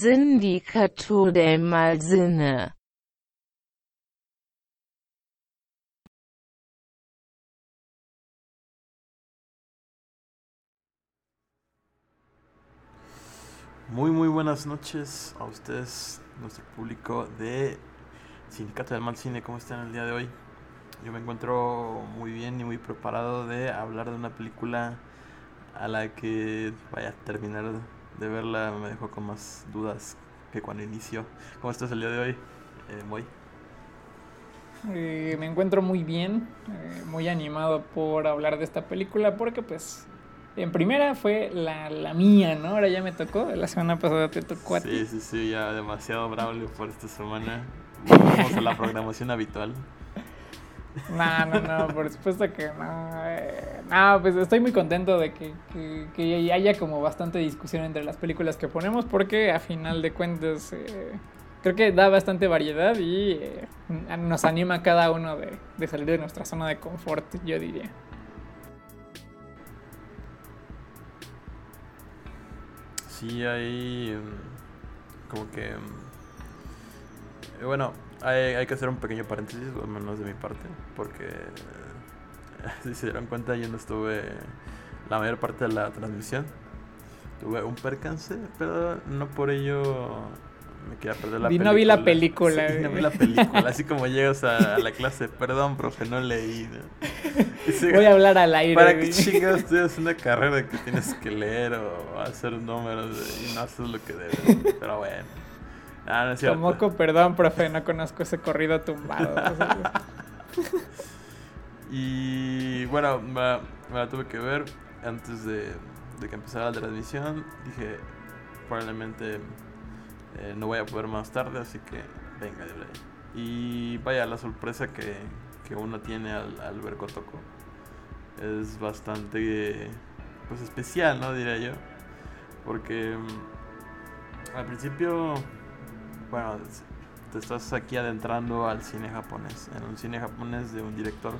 Sindicato del Malsinne Muy, muy buenas noches a ustedes, nuestro público de Sindicato del Mal Cine. ¿Cómo están el día de hoy? Yo me encuentro muy bien y muy preparado de hablar de una película a la que, vaya, a terminar de verla me dejó con más dudas que cuando inició. ¿Cómo estás el día de hoy, eh, eh, me encuentro muy bien, eh, muy animado por hablar de esta película porque pues en primera fue la, la, mía, ¿no? Ahora ya me tocó, la semana pasada te tocó a ti. Sí, sí, sí, ya demasiado bravo por esta semana. Vamos a la programación habitual. No, no, no, por supuesto que no. Eh, no, pues estoy muy contento de que, que, haya como bastante discusión entre las películas que ponemos porque a final de cuentas eh, creo que da bastante variedad y eh, nos anima a cada uno de, de salir de nuestra zona de confort, yo diría. sí hay mm, como que mm, bueno hay, hay, que hacer un pequeño paréntesis al menos de mi parte porque si se dieron cuenta yo no estuve la mayor parte de la transmisión tuve un percance pero no por ello me queda perder la y no vi la película. no vi la película. Así como llegas a, la clase, perdón, profe, no leí. Voy a hablar al aire. ¿Para qué chingados estudias una carrera que tienes que leer o hacer números y no haces lo que debes? Pero bueno. Ah, no es cierto. Tomoco, perdón, profe, no conozco ese corrido tumbado. y bueno, me, la tuve que ver antes de, de que empezara la transmisión. Dije, probablemente eh, no voy a poder más tarde, así que venga de ahí. Y vaya, la sorpresa que, que uno tiene al, al, ver Kotoko es bastante pues especial, ¿no? Diría yo. Porque mm, al principio, bueno, te estás aquí adentrando al cine japonés, en un cine japonés de un director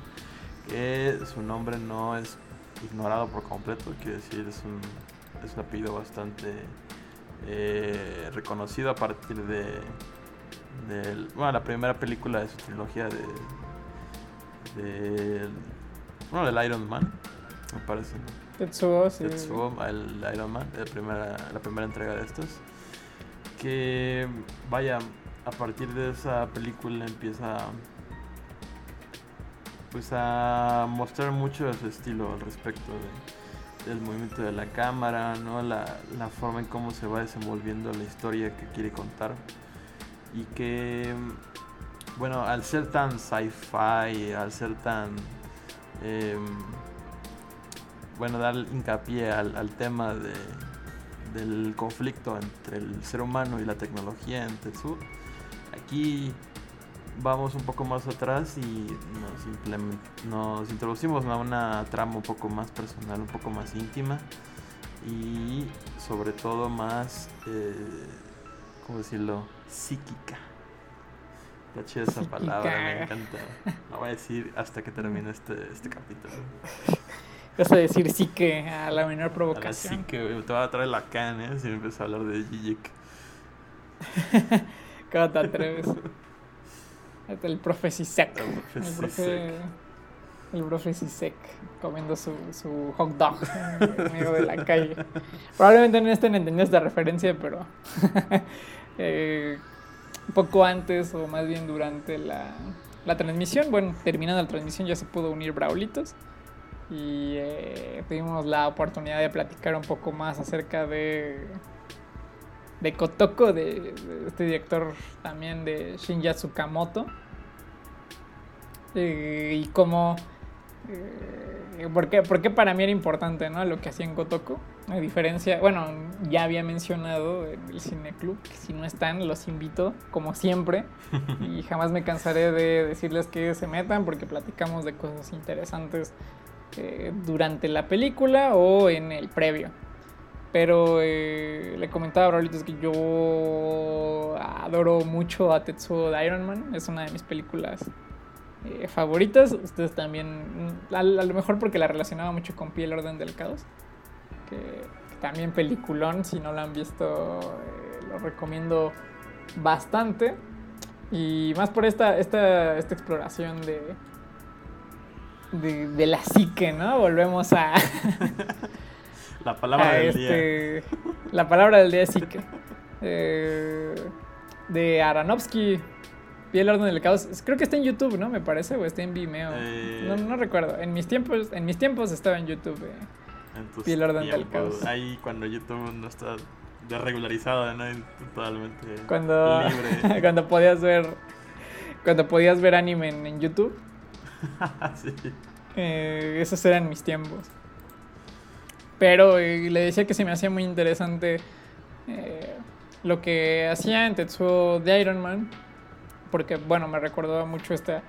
que su nombre no es ignorado por completo, quiere decir, es un, es un apellido bastante eh, reconocido a partir de, bueno, la primera película de su trilogía de, de bueno, del Iron Man, me parece. Tetsuo, sí. Tetsuo, el Iron Man, la primera, la primera entrega de estos. Que, vaya, a partir de esa película empieza pues a mostrar mucho de su estilo al respecto de el movimiento de la cámara, ¿no? La, forma en cómo se va desenvolviendo la historia que quiere contar. Y que, bueno, al ser tan sci-fi, al ser tan... Em, bueno, dar hincapié al, tema de, del conflicto entre el ser humano y la tecnología en Tetsu, aquí vamos un poco más atrás y nos, nos introducimos a una trama un poco más personal, un poco más íntima y sobre todo más, eh, ¿cómo decirlo? Psíquica. Está chida esa palabra, me encanta. La voy a decir hasta que termine este, este capítulo. Vas a decir psique a la menor provocación. A la que te va a traer la can, ¿eh? Si me empiezas a hablar de Gijik. ¿Cómo te atreves? El profe Sisek. El profe, el profe Sisek comiendo su, su hot dog en medio de la calle. Probablemente no estén entendiendo esta referencia, pero eh, poco antes o más bien durante la, la, transmisión, bueno, terminando la transmisión ya se pudo unir Braulitos y eh, tuvimos la oportunidad de platicar un poco más acerca de de Kotoko, de, este director también de Shinya Tsukamoto. Eh, y cómo... Eh, ¿por, qué, para mí era importante ¿no? lo que hacía en Kotoko? A diferencia, bueno, ya había mencionado en el Cine Club que si no están, los invito, como siempre. y jamás me cansaré de decirles que se metan porque platicamos de cosas interesantes eh, durante la película o en el previo. Pero eh, le comentaba a Raúlitos que yo adoro mucho a Tetsuo de Iron Man. Es una de mis películas eh, favoritas. Ustedes también, a, a, lo mejor porque la relacionaba mucho con Piel Orden del Caos. Que, que también peliculón, si no lo han visto, lo recomiendo bastante. Y más por esta, esta, esta exploración de, de, de la psique, ¿no? Volvemos a... la palabra del este, día. La palabra del día es psique. Eh, de Aronofsky, Piel Orden del Caos. Creo que está en YouTube, ¿no? Me parece, o está en Vimeo. Eh, No, no recuerdo. En mis tiempos, en mis tiempos estaba en YouTube. eh. en tus Piel Orden del Caos. Ahí cuando YouTube no está desregularizado, ¿no? Totalmente Cuando, libre. cuando podías ver cuando podías ver anime en, en YouTube. sí. Eh, esos eran mis tiempos. Pero eh, le decía que se me hacía muy interesante eh, lo que hacía en Tetsuo de Iron Man. Porque, bueno, me recordó mucho esta,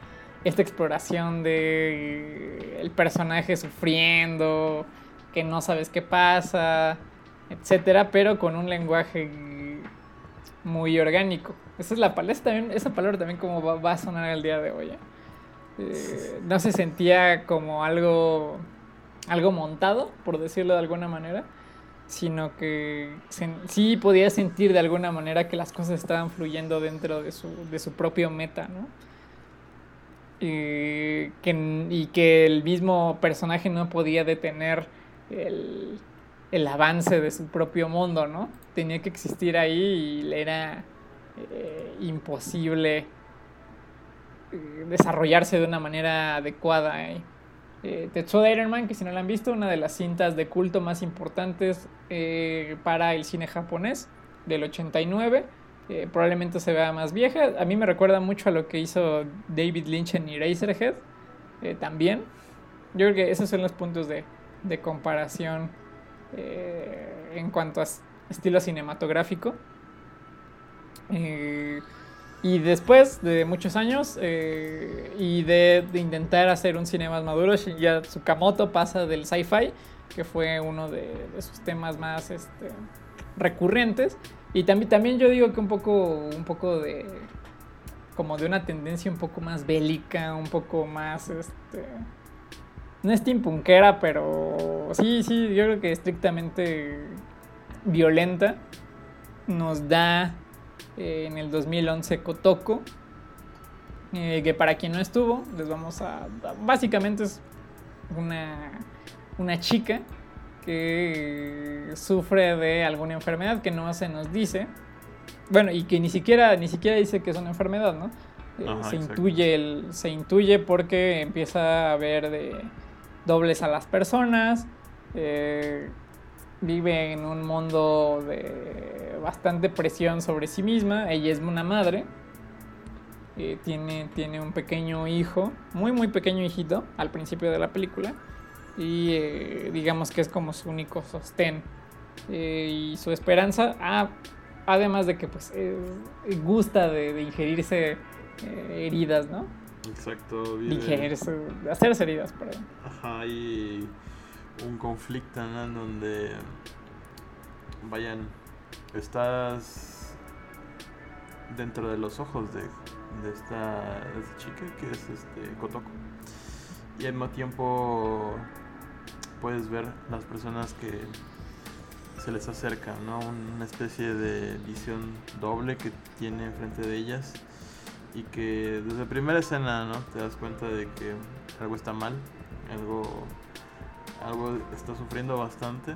esta exploración de el personaje sufriendo, que no sabes qué pasa, etcétera, pero con un lenguaje muy orgánico. Esa es la palabra, también, esa palabra también como va, va a sonar el día de hoy. ¿eh? Eh, no se sentía como algo algo montado, por decirlo de alguna manera, sino que sí podía sentir de alguna manera que las cosas estaban fluyendo dentro de su, de su propio meta, ¿no? Y que, y que el mismo personaje no podía detener el, el avance de su propio mundo, ¿no? Tenía que existir ahí y le era eh, imposible desarrollarse de una manera adecuada. ¿eh? Eh, Iron Man, que si no la han visto, una de las cintas de culto más importantes eh, para el cine japonés del 89. Eh, probablemente se vea más vieja. A mí me recuerda mucho a lo que hizo David Lynch en Eraserhead eh, también. Yo creo que esos son los puntos de, comparación en cuanto a estilo cinematográfico. Y después de muchos años eh, y de, intentar hacer un cine más maduro, Shinya Tsukamoto pasa del sci-fi, que fue uno de, de sus temas más este, recurrentes. Y también, también yo digo que un poco, un poco de como de una tendencia un poco más bélica, un poco más este no steampunkera, pero sí, sí, yo creo que estrictamente violenta. Nos da eh, en el 2011 Kotoko, eh, que para quien no estuvo, les vamos a... Básicamente es una, una chica que sufre de alguna enfermedad que no se nos dice. Bueno, y que ni siquiera, ni siquiera dice que es una enfermedad, ¿no? Eh, Ajá, se, exacto. intuye el, se intuye porque empieza a ver de dobles a las personas. eh, vive en un mundo de bastante presión sobre sí misma. Ella es una madre. eh, tiene, tiene un pequeño hijo, muy muy pequeño hijito al principio de la película. Y eh, digamos que es como su único sostén eh, y su esperanza. Ah, además de que pues gusta de, de ingerirse heridas, ¿no? Exacto. Vive- ingerirse, hacerse heridas, perdón. Ajá, hay un conflicto en donde, vayan, estás dentro de los ojos de, esta, chica que es este Kotoko. Y al mismo tiempo puedes ver las personas que se les acercan, ¿no? Una especie de visión doble que tiene enfrente de ellas y que desde la primera escena, ¿no? Te das cuenta de que algo está mal, algo, algo está sufriendo bastante,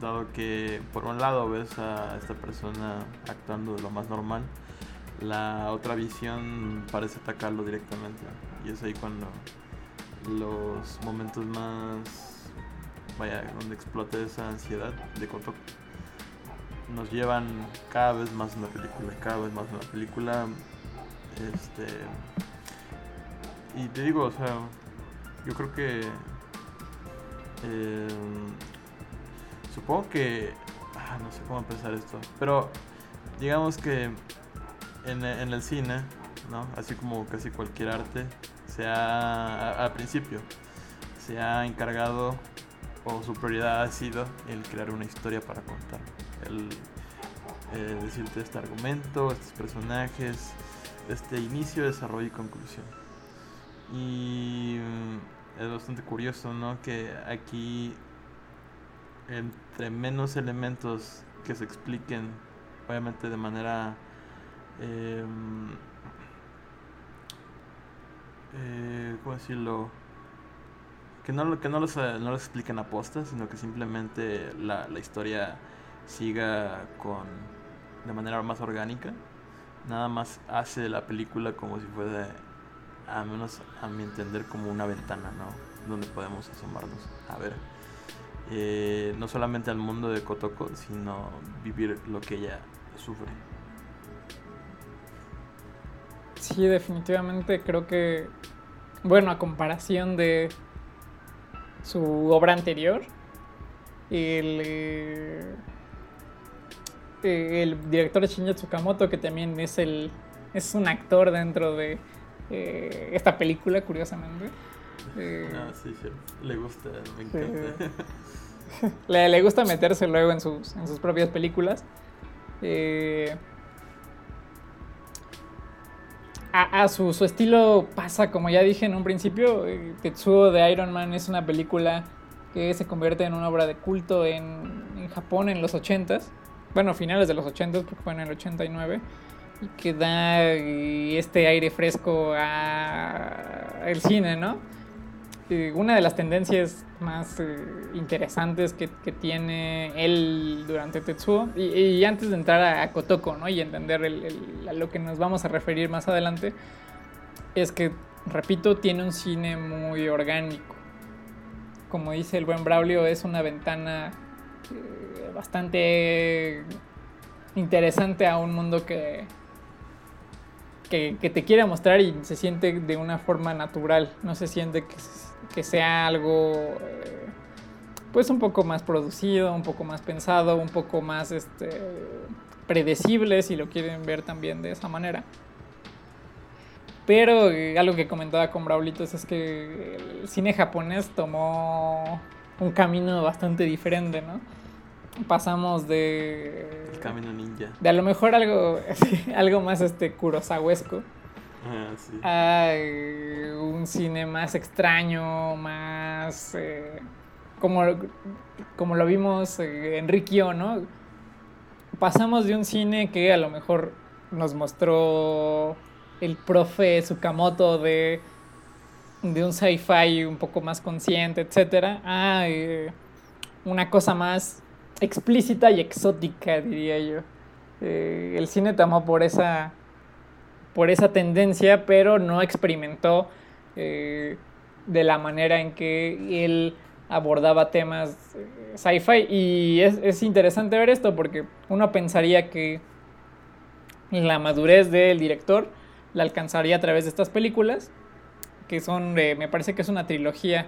dado que por un lado ves a esta persona actuando de lo más normal, la otra visión parece atacarlo directamente y es ahí cuando los momentos más vaya donde explota esa ansiedad de Kotoko nos llevan cada vez más en la película cada vez más en la película este y te digo o sea yo creo que eh, supongo que ah, no sé cómo empezar esto pero digamos que en, el cine no así como casi cualquier arte se ha al principio se ha encargado o su prioridad ha sido el crear una historia para contar el eh, decirte este argumento estos personajes este inicio desarrollo y conclusión. Y es bastante curioso, ¿no? Que aquí, entre menos elementos que se expliquen, obviamente de manera... em, eh, ¿Cómo decirlo? Que no, que no los, no los expliquen a posta, sino que simplemente la, la historia siga con de manera más orgánica. Nada más hace la película como si fuera, a menos a mi entender, como una ventana, ¿no? Donde podemos asomarnos a ver eh, no solamente al mundo de Kotoko, sino vivir lo que ella sufre. Sí, definitivamente creo que, bueno, a comparación de su obra anterior, el, eh, el director Shinya Tsukamoto, que también es, el, es un actor dentro de eh, esta película, curiosamente. eh, Ah, sí, sí, le gusta, me encanta. le, le gusta meterse luego en sus, en sus propias películas. Eh, a, a su, su estilo pasa, como ya dije en un principio, eh, Tetsuo de Iron Man es una película que se convierte en una obra de culto en, en Japón en los 80s. Bueno, finales de los 80s, porque fue en el 89. Que da eh, este aire fresco a el cine, ¿no? eh, una de las tendencias más eh, interesantes que, tiene él durante Tetsuo, y, y antes de entrar a, Kotoko ¿no? y entender a lo que nos vamos a referir más adelante, es que, repito, tiene un cine muy orgánico. Como dice el buen Braulio, es una ventana bastante interesante a un mundo que, que, te quiere mostrar y se siente de una forma natural, no se siente que, que sea algo eh, pues un poco más producido, un poco más pensado, un poco más este, predecible si lo quieren ver también de esa manera. Pero eh, algo que comentaba con Braulitos es que el cine japonés tomó un camino bastante diferente, ¿no? Pasamos de El camino ninja. de a lo mejor algo, algo más este Ah, sí. a eh, un cine más extraño, más eh, como, como lo vimos eh, en Rikyo, ¿no? Pasamos de un cine que a lo mejor nos mostró el profe Tsukamoto de, de un sci-fi un poco más consciente, etcétera, a eh, una cosa más explícita y exótica, diría yo. Eh, el cine tomó por esa por esa tendencia, pero no experimentó eh, de la manera en que él abordaba temas eh, sci-fi. Y es, es interesante ver esto porque uno pensaría que la madurez del director la alcanzaría a través de estas películas, que son, me parece que es una trilogía.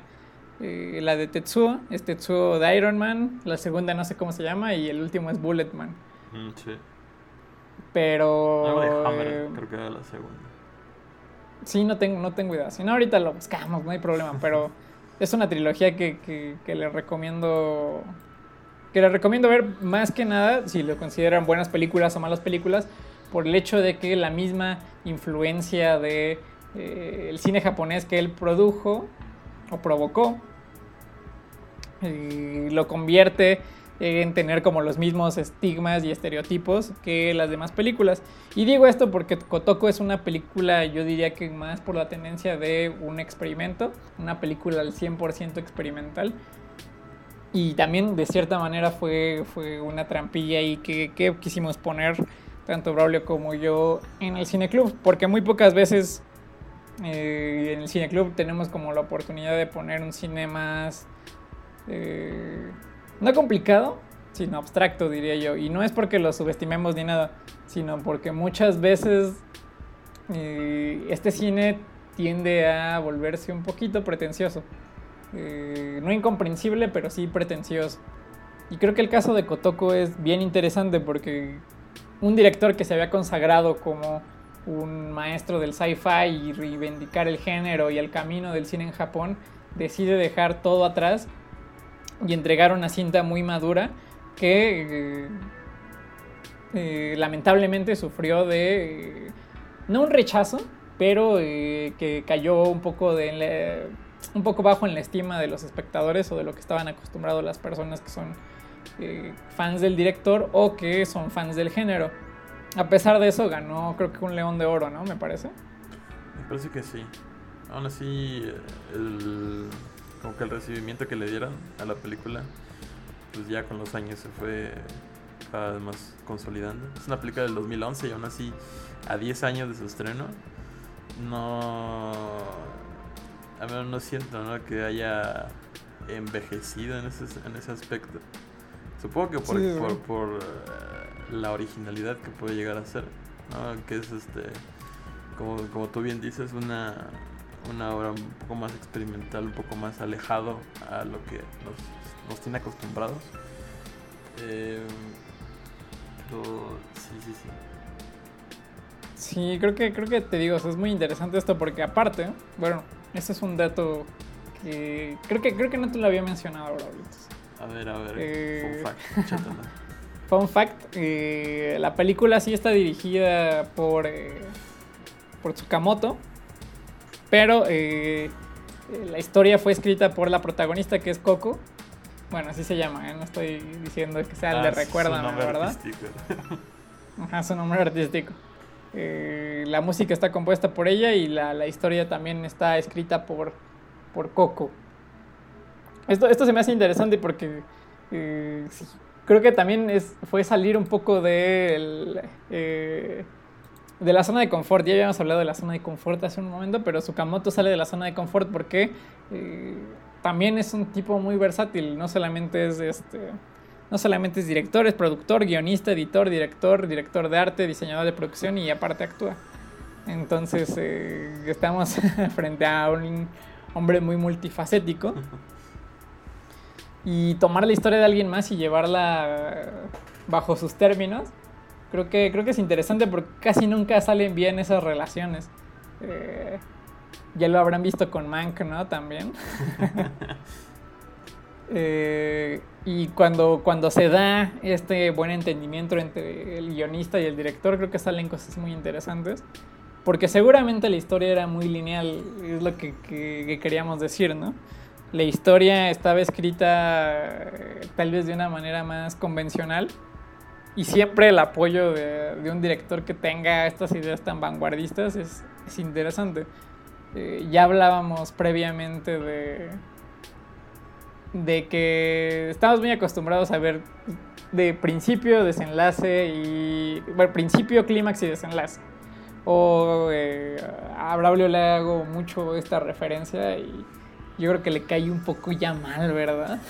Eh, la de Tetsuo, es Tetsuo de Iron Man, la segunda no sé cómo se llama, y el último es Bulletman. Mm, sí. Pero... Algo de Hammer, eh, creo que era la segunda. Sí, no tengo, no tengo idea. Si no, ahorita lo buscamos, no hay problema. Pero es una trilogía que, que, que les recomiendo. Que les recomiendo ver más que nada, si lo consideran buenas películas o malas películas, por el hecho de que la misma influencia de eh, el cine japonés que él produjo o provocó eh, lo convierte en tener como los mismos estigmas y estereotipos que las demás películas. Y digo esto porque Kotoko es una película, yo diría que más por la tendencia de un experimento, una película al 100% experimental. Y también de cierta manera fue, fue una trampilla ahí que, que quisimos poner tanto Braulio como yo en el cineclub, porque muy pocas veces eh, en el cineclub tenemos como la oportunidad de poner un cine más eh, no complicado, sino abstracto, diría yo. Y no es porque lo subestimemos ni nada, sino porque muchas veces eh, este cine tiende a volverse un poquito pretencioso. No incomprensible, pero sí pretencioso. Y creo que el caso de Kotoko es bien interesante porque un director que se había consagrado como un maestro del sci-fi y reivindicar el género y el camino del cine en Japón, decide dejar todo atrás y entregar una cinta muy madura que eh, eh, lamentablemente sufrió de, eh, no un rechazo, pero que cayó un poco, de, un poco bajo en la estima de los espectadores o de lo que estaban acostumbrados las personas que son fans del director o que son fans del género. A pesar de eso, ganó creo que un León de Oro, ¿no? Me parece. Me parece que sí. Aún así, el, como que el recibimiento que le dieron a la película, pues ya con los años se fue cada vez más consolidando. Es una película del 2011 y aún así, a 10 años de su estreno, no. A menos no siento ¿no? que haya envejecido en ese, en ese aspecto. Supongo que por, por, eh, la originalidad que puede llegar a ser, ¿no? que es este, como, como tú bien dices, una, una obra un poco más experimental, un poco más alejado a lo que nos, nos tiene acostumbrados. Eh, sí, sí, sí. Sí, creo que, creo que te digo, es muy interesante esto porque aparte, bueno, este es un dato que creo que, creo que no te lo había mencionado ahora, A ver, a ver, eh, fun fact, Fun fact, eh, la película sí está dirigida por, eh, por Tsukamoto, pero la historia fue escrita por la protagonista que es Coco. Bueno, así se llama, no estoy diciendo que sea el de ah, Recuérdame, ¿verdad? Artístico. Ajá, su nombre artístico. Eh, la música está compuesta por ella y la, historia también está escrita por, por Coco. Esto, esto se me hace interesante porque eh, creo que también es, fue salir un poco de, eh, de la zona de confort. Ya habíamos hablado de la zona de confort hace un momento, pero Sukamoto sale de la zona de confort porque también es un tipo muy versátil. No solamente es este no solamente es director, es productor, guionista, editor, director, director de arte, diseñador de producción y aparte actúa. Entonces eh, estamos frente a un hombre muy multifacético. Y tomar la historia de alguien más y llevarla bajo sus términos, creo que, creo que es interesante porque casi nunca salen bien esas relaciones. Eh, ya lo habrán visto con Mank, ¿no? También. Eh, y cuando, cuando se da este buen entendimiento entre el guionista y el director, creo que salen cosas muy interesantes. Porque seguramente la historia era muy lineal, es lo que, queríamos decir, ¿no? La historia estaba escrita eh, tal vez de una manera más convencional y siempre el apoyo de, un director que tenga estas ideas tan vanguardistas es, interesante. Eh, ya hablábamos previamente de, de que estamos muy acostumbrados a ver de principio, desenlace y. Bueno, principio, clímax y desenlace. O eh, a Braulio le hago mucho esta referencia y yo creo que le cae un poco ya mal, ¿verdad?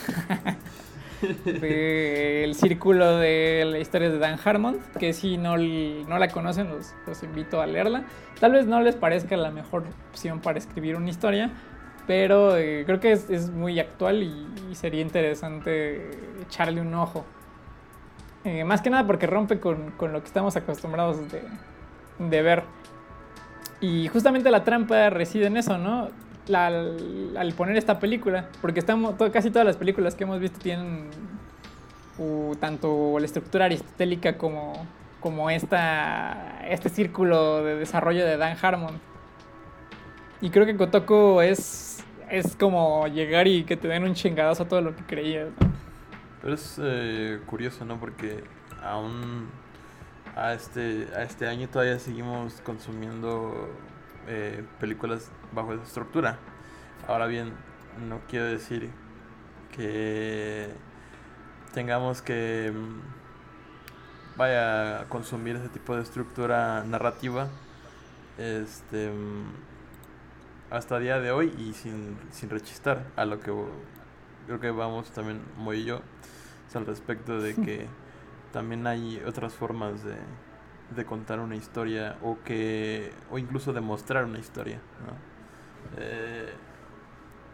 el círculo de la historia de Dan Harmon, que si no, no la conocen, los, los invito a leerla. Tal vez no les parezca la mejor opción para escribir una historia, pero eh, creo que es, muy actual y, sería interesante echarle un ojo. Eh, más que nada porque rompe con, lo que estamos acostumbrados de, ver. Y justamente la trampa reside en eso, ¿no? Al, poner esta película, porque estamos, casi todas las películas que hemos visto tienen tanto la estructura aristotélica como, como esta, este círculo de desarrollo de Dan Harmon. Y creo que Kotoko es es como llegar y que te den un chingadazo a todo lo que creías. Pero es eh, curioso, ¿no? Porque aún a este, a este año todavía seguimos consumiendo eh, películas bajo esa estructura. Ahora bien, no quiero decir que tengamos que mm, vaya a consumir ese tipo de estructura narrativa este mm, hasta el día de hoy y sin, sin rechistar a lo que creo que vamos también muy y yo al respecto de que también hay otras formas de, de, contar una historia o que o incluso de mostrar una historia. Eh,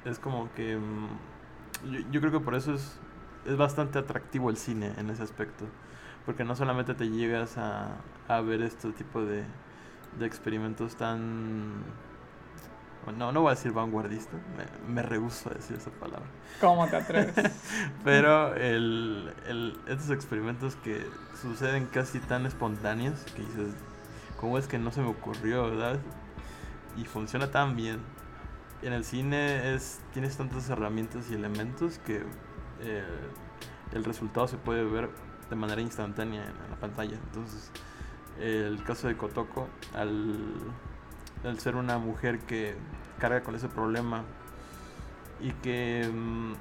es como que mm, yo, yo, creo que por eso es, es bastante atractivo el cine en ese aspecto porque no solamente te llegas a, a ver este tipo de, de experimentos tan no, no voy a decir vanguardista, me, me rehuso a decir esa palabra. ¿Cómo te atreves? Pero el, el, estos experimentos que suceden casi tan espontáneos que dices, ¿cómo es que no se me ocurrió, verdad? y funciona tan bien. En el cine es tienes tantas herramientas y elementos que eh, el resultado se puede ver de manera instantánea en, la pantalla. Entonces, el caso de Kotoko, al, al, ser una mujer que carga con ese problema y que mm,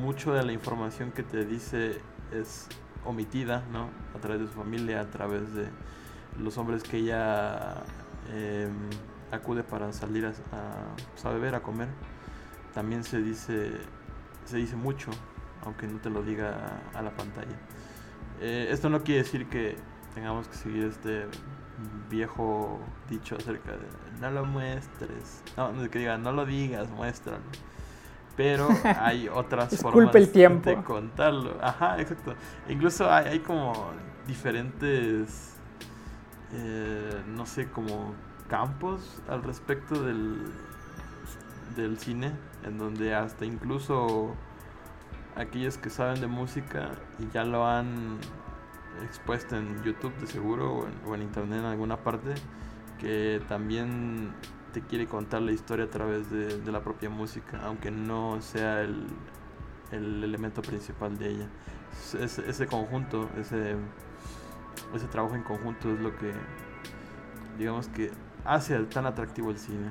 mucho de la información que te dice es omitida, ¿no? A través de su familia, a través de los hombres que ella em, acude para salir a, pues, a, beber, a comer. También se dice, se dice mucho, aunque no te lo diga a, la pantalla. Eh, esto no quiere decir que tengamos que seguir este viejo dicho acerca de no lo muestres. No, que diga, no lo digas, muéstralo pero hay otras formas de contarlo. Ajá, exacto. Incluso hay, hay como diferentes, eh, no sé, como campos al respecto del, del cine, en donde hasta incluso aquellos que saben de música y ya lo han expuesto en YouTube de seguro o en internet en alguna parte, que también te quiere contar la historia a través de, la propia música, aunque no sea el, el elemento principal de ella. ese conjunto, ese, ese trabajo en conjunto es lo que, digamos que hace tan atractivo el cine.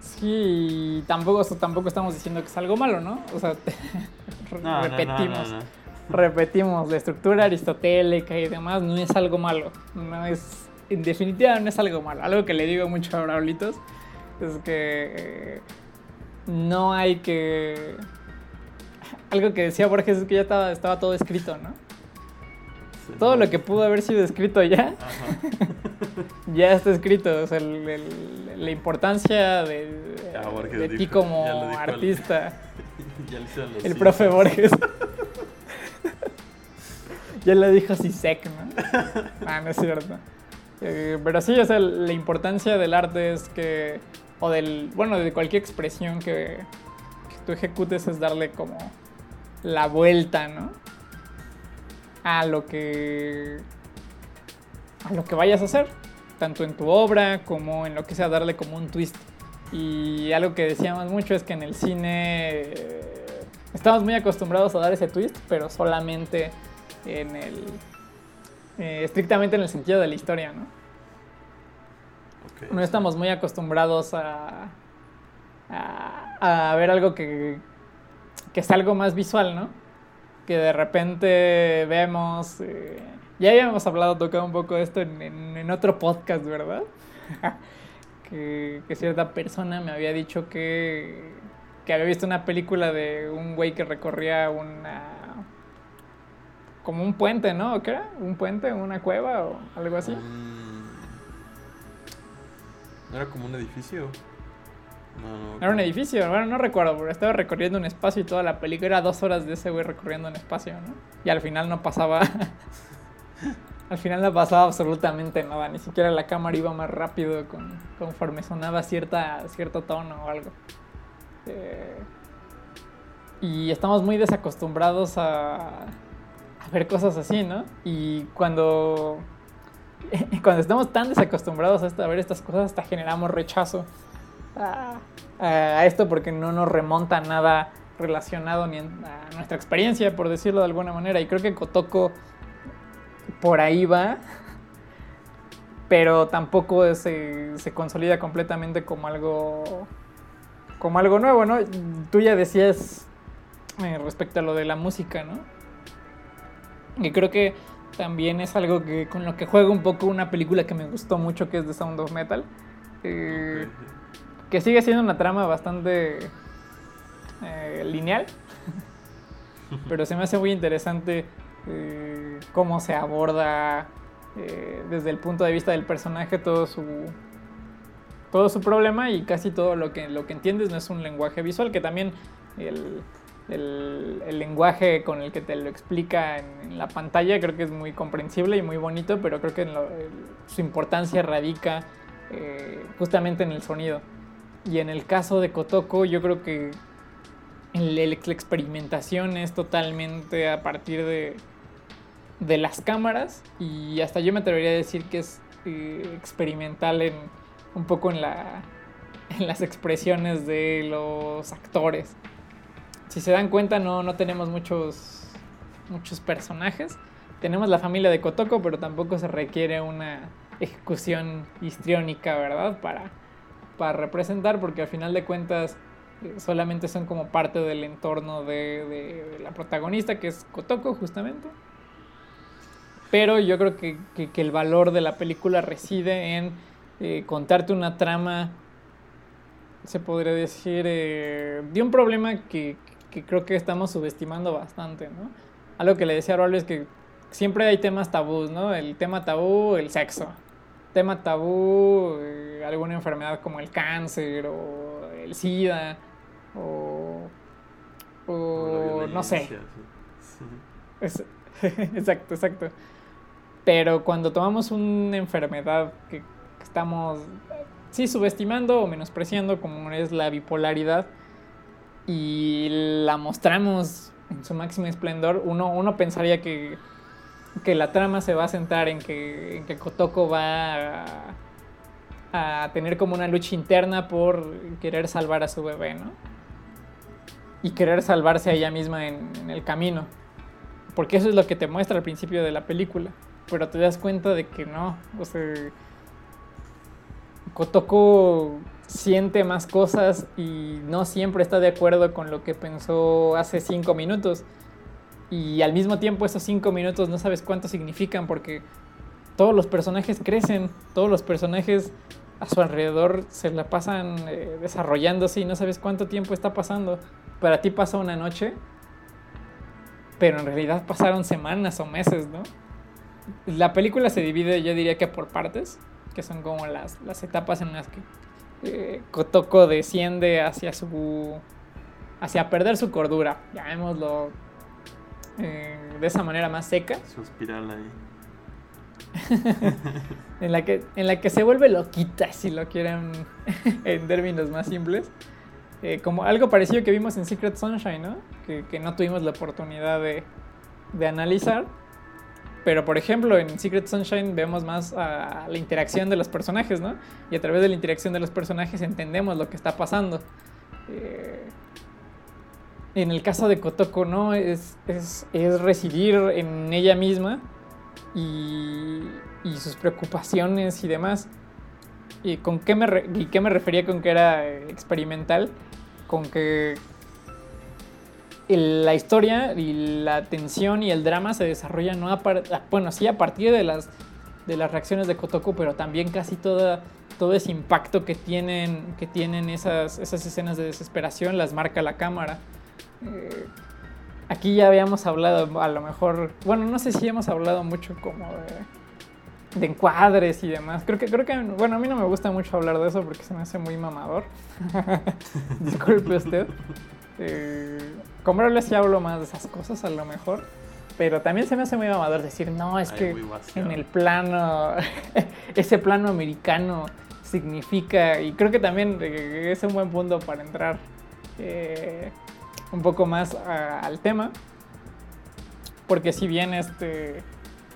Sí, tampoco, tampoco estamos diciendo que es algo malo, ¿no? O sea, repetimos. Repetimos, la estructura aristotélica y demás no es algo malo, no es en definitiva no es algo malo. Algo que le digo mucho a Braulitos es que eh, no hay que... Algo que decía Borges es que ya estaba, estaba todo escrito, ¿no? todo lo que pudo haber sido escrito ya, ya está escrito. O sea, la importancia de, ti como artista. El, el profe Borges. ya lo dijo así sec, ¿no? Ah, no es cierto. Eh, pero sí, o sea, la importancia del arte es que, o del, bueno, de cualquier expresión que, tú ejecutes es darle como la vuelta, ¿no? A lo que, a lo que vayas a hacer, tanto en tu obra como en lo que sea, darle como un twist. Y algo que decíamos mucho es que en el cine eh, estamos muy acostumbrados a dar ese twist, pero solamente en el eh, estrictamente en el sentido de la historia, ¿no? no estamos muy acostumbrados a, a, ver algo que, que es algo más visual, ¿no? Que de repente vemos... Eh, ya habíamos hablado, tocado un poco esto en, en, otro podcast, ¿verdad? que, que, cierta persona me había dicho que, que había visto una película de un güey que recorría una como un puente, ¿no? ¿Qué era? ¿Un puente? ¿Una cueva o algo así? Mm. ¿No era como un edificio? No, no, era un edificio, bueno, no recuerdo, pero estaba recorriendo un espacio y toda la película era dos horas de ese güey recorriendo un espacio, ¿no? Y al final no pasaba. al final no pasaba absolutamente nada, ni siquiera la cámara iba más rápido con, conforme sonaba cierta, cierto tono o algo. Eh, y estamos muy desacostumbrados a, a ver cosas así, ¿no? Y cuando, cuando estamos tan desacostumbrados a ver estas cosas, hasta generamos rechazo a, esto porque no nos remonta nada relacionado ni a nuestra experiencia, por decirlo de alguna manera. Y creo que Kotoko por ahí va, pero tampoco se, se consolida completamente como algo, como algo nuevo, ¿no? Tú ya decías eh, respecto a lo de la música, ¿no? Y creo que también es algo que con lo que juega un poco una película que me gustó mucho, que es The Sound of Metal. Eh, que sigue siendo una trama bastante eh, lineal. pero se me hace muy interesante eh, cómo se aborda desde el punto de vista del personaje todo su todo su problema y casi todo lo que lo que entiendes no es un lenguaje visual que también el, el, lenguaje con el que te lo explica en, la pantalla creo que es muy comprensible y muy bonito, pero creo que su importancia radica eh, justamente en el sonido. Y en el caso de Kotoko, yo creo que la experimentación es totalmente a partir de, de las cámaras y hasta yo me atrevería a decir que es eh, experimental en un poco en, la, en las expresiones de los actores. Si se dan cuenta, no, no tenemos muchos, muchos personajes. Tenemos la familia de Kotoko, pero tampoco se requiere una ejecución histriónica, ¿verdad? Para, para representar, porque al final de cuentas eh, solamente son como parte del entorno de, la protagonista, que es Kotoko, justamente. Pero yo creo que, que, el valor de la película reside en eh, contarte una trama, se podría decir, eh, de un problema que, que, creo que estamos subestimando bastante, ¿no? Algo que le decía a Raúl es que siempre hay temas tabús, ¿no? El tema tabú, el sexo. Tema tabú, eh, alguna enfermedad como el cáncer o el SIDA o, o, no sé. exacto, exacto. Pero cuando tomamos una enfermedad que estamos, sí, subestimando o menospreciando, como es la bipolaridad, y la mostramos en su máximo esplendor, uno, uno pensaría que, que la trama se va a sentar en que, en que Kotoko va a, tener como una lucha interna por querer salvar a su bebé, ¿no? Y querer salvarse a ella misma en, en el camino. Porque eso es lo que te muestra al principio de la película pero te das cuenta de que no, o sea, Kotoko siente más cosas y no siempre está de acuerdo con lo que pensó hace cinco minutos. Y al mismo tiempo esos cinco minutos no sabes cuánto significan porque todos los personajes crecen, todos los personajes a su alrededor se la pasan eh, desarrollándose y no sabes cuánto tiempo está pasando. Para ti pasa una noche, pero en realidad pasaron semanas o meses, ¿no? la película se divide, yo diría que por partes, que son como las, las etapas en las que eh, Kotoko desciende hacia su. hacia perder su cordura, llamémoslo eh, de esa manera más seca. Su espiral ahí. en, la que, en la que se vuelve loquita, si lo quieren en términos más simples. Eh, como algo parecido que vimos en Secret Sunshine, ¿no? Que, que no tuvimos la oportunidad de, de analizar pero por ejemplo, en Secret Sunshine vemos más a la interacción de los personajes, ¿no? Y a través de la interacción de los personajes entendemos lo que está pasando. Eh, en el caso de Kotoko, ¿no? Es, es, es residir en ella misma y, y, sus preocupaciones y demás. ¿Y con qué me, y qué me refería con que era experimental? Con que la historia y la tensión y el drama se desarrollan no bueno, sí a partir de las, de las reacciones de Kotoko, pero también casi toda, todo ese impacto que tienen, que tienen esas, esas escenas de desesperación las marca la cámara. Eh, aquí ya habíamos hablado, a lo mejor, bueno, no sé si hemos hablado mucho como de, de encuadres y demás. Creo que, creo que, bueno, a mí no me gusta mucho hablar de eso porque se me hace muy mamador. Disculpe usted. Eh, con sí hablo más de esas cosas a lo mejor. Pero también se me hace muy amador decir, no, es que en el plano, ese plano americano significa, y creo que también eh, es un buen punto para entrar eh, un poco más al tema, porque si bien este,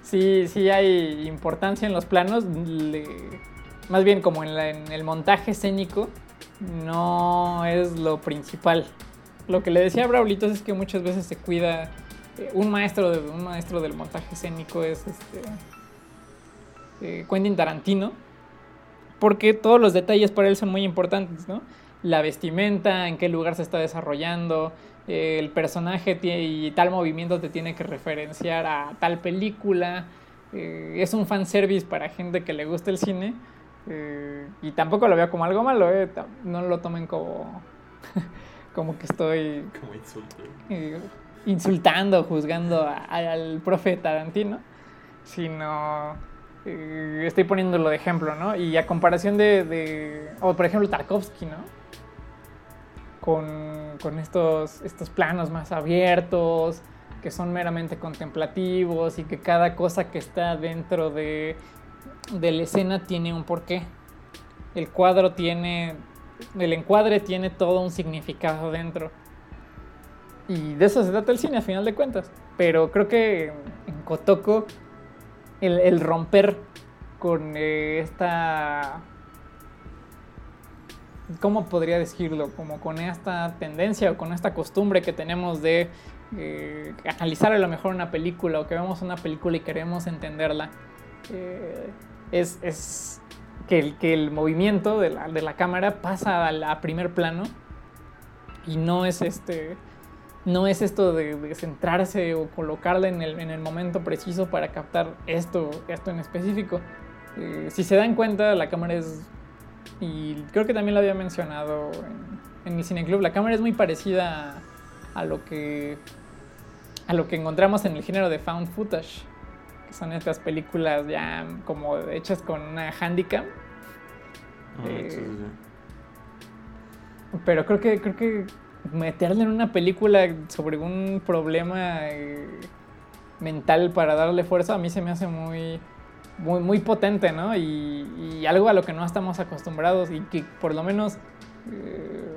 sí, sí hay importancia en los planos, más bien como en, en el montaje escénico, no es lo principal lo que le decía a Braulitos es que muchas veces se cuida. Eh, un maestro de, un maestro del montaje escénico es este. Eh, Quentin Tarantino. Porque todos los detalles para él son muy importantes, ¿no? La vestimenta, en qué lugar se está desarrollando, eh, el personaje y tal movimiento te tiene que referenciar a tal película. es un fanservice para gente que le gusta el cine. y tampoco lo veo como algo malo, no lo tomen como como que estoy como insulto. Eh, insultando, juzgando al profe Tarantino, sino eh, estoy poniéndolo de ejemplo, ¿no? Y a comparación de, o por ejemplo Tarkovsky, ¿no? Con, con estos, estos planos más abiertos, que son meramente contemplativos y que cada cosa que está dentro de, de la escena tiene un porqué. El cuadro tiene el encuadre tiene todo un significado dentro. Y de eso se trata el cine, a final de cuentas. Pero creo que en Kotoko, el, romper con eh, esta... ¿Cómo podría decirlo? Como con esta tendencia o con esta costumbre que tenemos de eh, analizar a lo mejor una película o que vemos una película y queremos entenderla. Eh, es, es que, el, que el movimiento de la, de la cámara pasa a, a primer plano y no es este no es esto de, centrarse o colocarla en el, en el, momento preciso para captar esto, esto en específico. Eh, si se dan cuenta, la cámara es, y creo que también lo había mencionado en, en el cineclub, la cámara es muy parecida a, a, lo que a lo que encontramos en el género de found footage, que son estas películas ya como hechas con una handicam. Ah, Eh, sí, sí, sí. Pero creo que, creo que meterle en una película sobre un problema eh, mental para darle fuerza a mí se me hace muy, muy, muy potente, ¿no? Y, y algo a lo que no estamos acostumbrados y que por lo menos eh,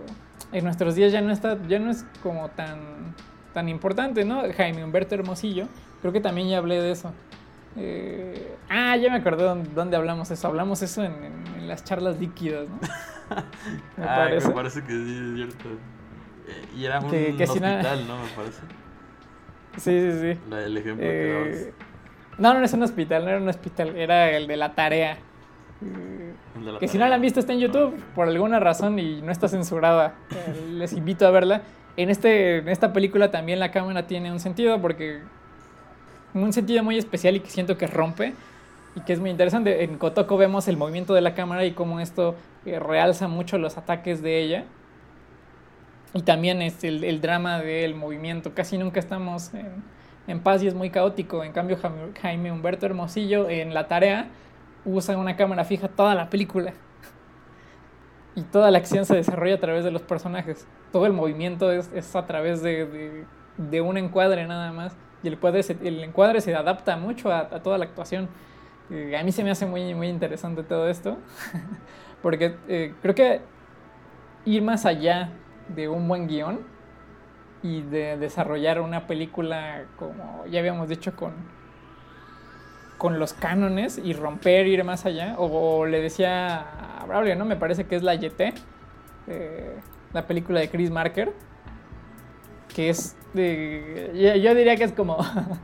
en nuestros días ya no, está, ya no es como tan, tan importante, ¿no? Jaime Humberto Hermosillo, creo que también ya hablé de eso. Eh, ah, ya me acordé dónde, hablamos eso. Hablamos eso en, en- en las charlas líquidas, ¿no? Me Ay, parece. me parece que sí, es cierto. Eh, Y era un Que- que hospital, ¿no? Me parece. Sí, sí, sí. La- el ejemplo que dabas. Eh, no, no es un hospital, no era un hospital, era el de la tarea. El de la Que si no la han visto está en YouTube por alguna razón y no está censurada. Eh, Les invito a verla. En, este, en esta película también la cámara tiene un sentido porque un sentido muy especial y que siento que rompe y que es muy interesante. En Kotoko vemos el movimiento de la cámara y cómo esto eh, realza mucho los ataques de ella. Y también es el, el drama del movimiento. Casi nunca estamos en, en paz y es muy caótico. En cambio, Jaime- Humberto Hermosillo en La Tarea usa una cámara fija toda la película. Y toda la acción se desarrolla a través de los personajes. Todo el movimiento es, es a través de, de- de un encuadre nada más. Y el encuadre se, encuadre se adapta mucho a, toda la actuación. Eh, a mí se me hace muy, muy interesante todo esto. Porque eh, creo que ir más allá de un buen guion y de desarrollar una película como ya habíamos dicho con, con los cánones y romper, ir más allá. O, o le decía a Braulio, ¿no? Me parece que es la YT, eh, la película de Chris Marker, que es de, yo, yo diría que es como,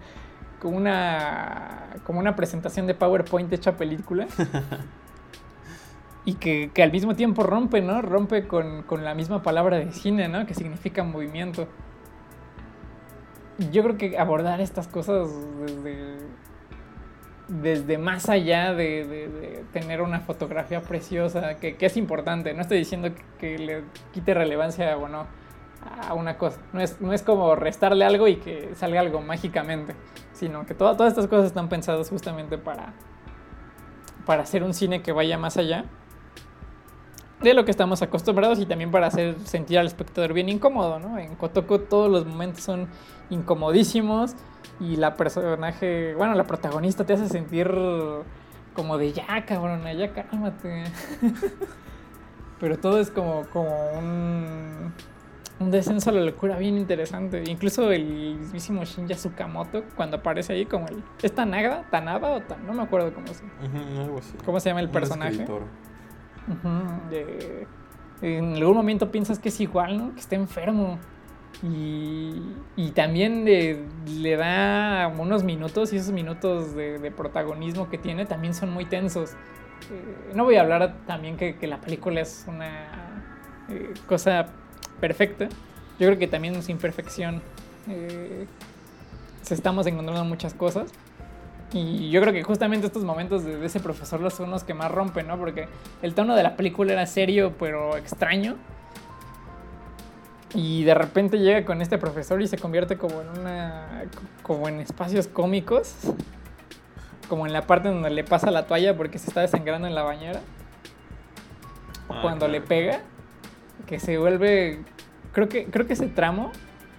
como, una, como una presentación de PowerPoint hecha película. Y que, que al mismo tiempo rompe, ¿no? Rompe con, con la misma palabra de cine, ¿no? Que significa movimiento. Yo creo que abordar estas cosas desde, desde más allá de, de- de tener una fotografía preciosa, que, que es importante. No estoy diciendo que, que le quite relevancia o no a una cosa. No es, no es como restarle algo y que salga algo mágicamente, sino que toda- todas estas cosas están pensadas justamente para, para hacer un cine que vaya más allá de lo que estamos acostumbrados y también para hacer sentir al espectador bien incómodo, ¿no? En Kotoko todos los momentos son incomodísimos y la personaje, bueno, la protagonista te hace sentir como de ya, cabrón, ya cálmate. Pero todo es como, como un, un descenso a la locura bien interesante. Incluso el mismísimo Shinja Tsukamoto, cuando aparece ahí como el... ¿Es Tanaga? ¿Tanaba o tan? No me acuerdo cómo se, algo así. cómo se llama el Un personaje. Ujú, de- en algún momento piensas que es igual, ¿no? Que está enfermo. Y, y también le, le da unos minutos y esos minutos de, de protagonismo que tiene también son muy tensos. Eh, no voy a hablar también que, que la película es una eh, cosa perfecta. Yo creo que también sin perfección eh, se estamos encontrando muchas cosas. Y yo creo que justamente estos momentos de, de ese profesor los son los que más rompen, ¿no? Porque el tono de la película era serio pero extraño. Y de repente llega con este profesor y se convierte como en una. como en espacios cómicos. Como en la parte donde le pasa la toalla porque se está desangrando en la bañera. Ah, cuando le pega. Que se vuelve. Creo que, creo que ese tramo.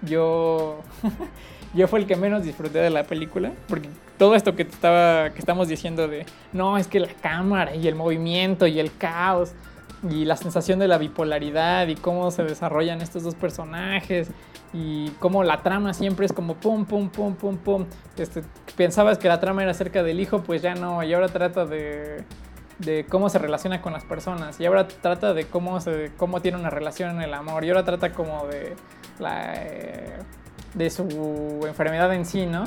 Yo. yo fue el que menos disfruté de la película. Porque todo esto que, estaba, que estamos diciendo de. No, es que la cámara y el movimiento y el caos. y la sensación de la bipolaridad y cómo se desarrollan estos dos personajes y cómo la trama siempre es como pum, pum, pum, pum, pum. Este, pensabas que la trama era acerca del hijo, pues ya no, y ahora trata de, de cómo se relaciona con las personas, y ahora trata de cómo, se, cómo tiene una relación en el amor, y ahora trata como de, la, eh, de su enfermedad en sí, ¿no?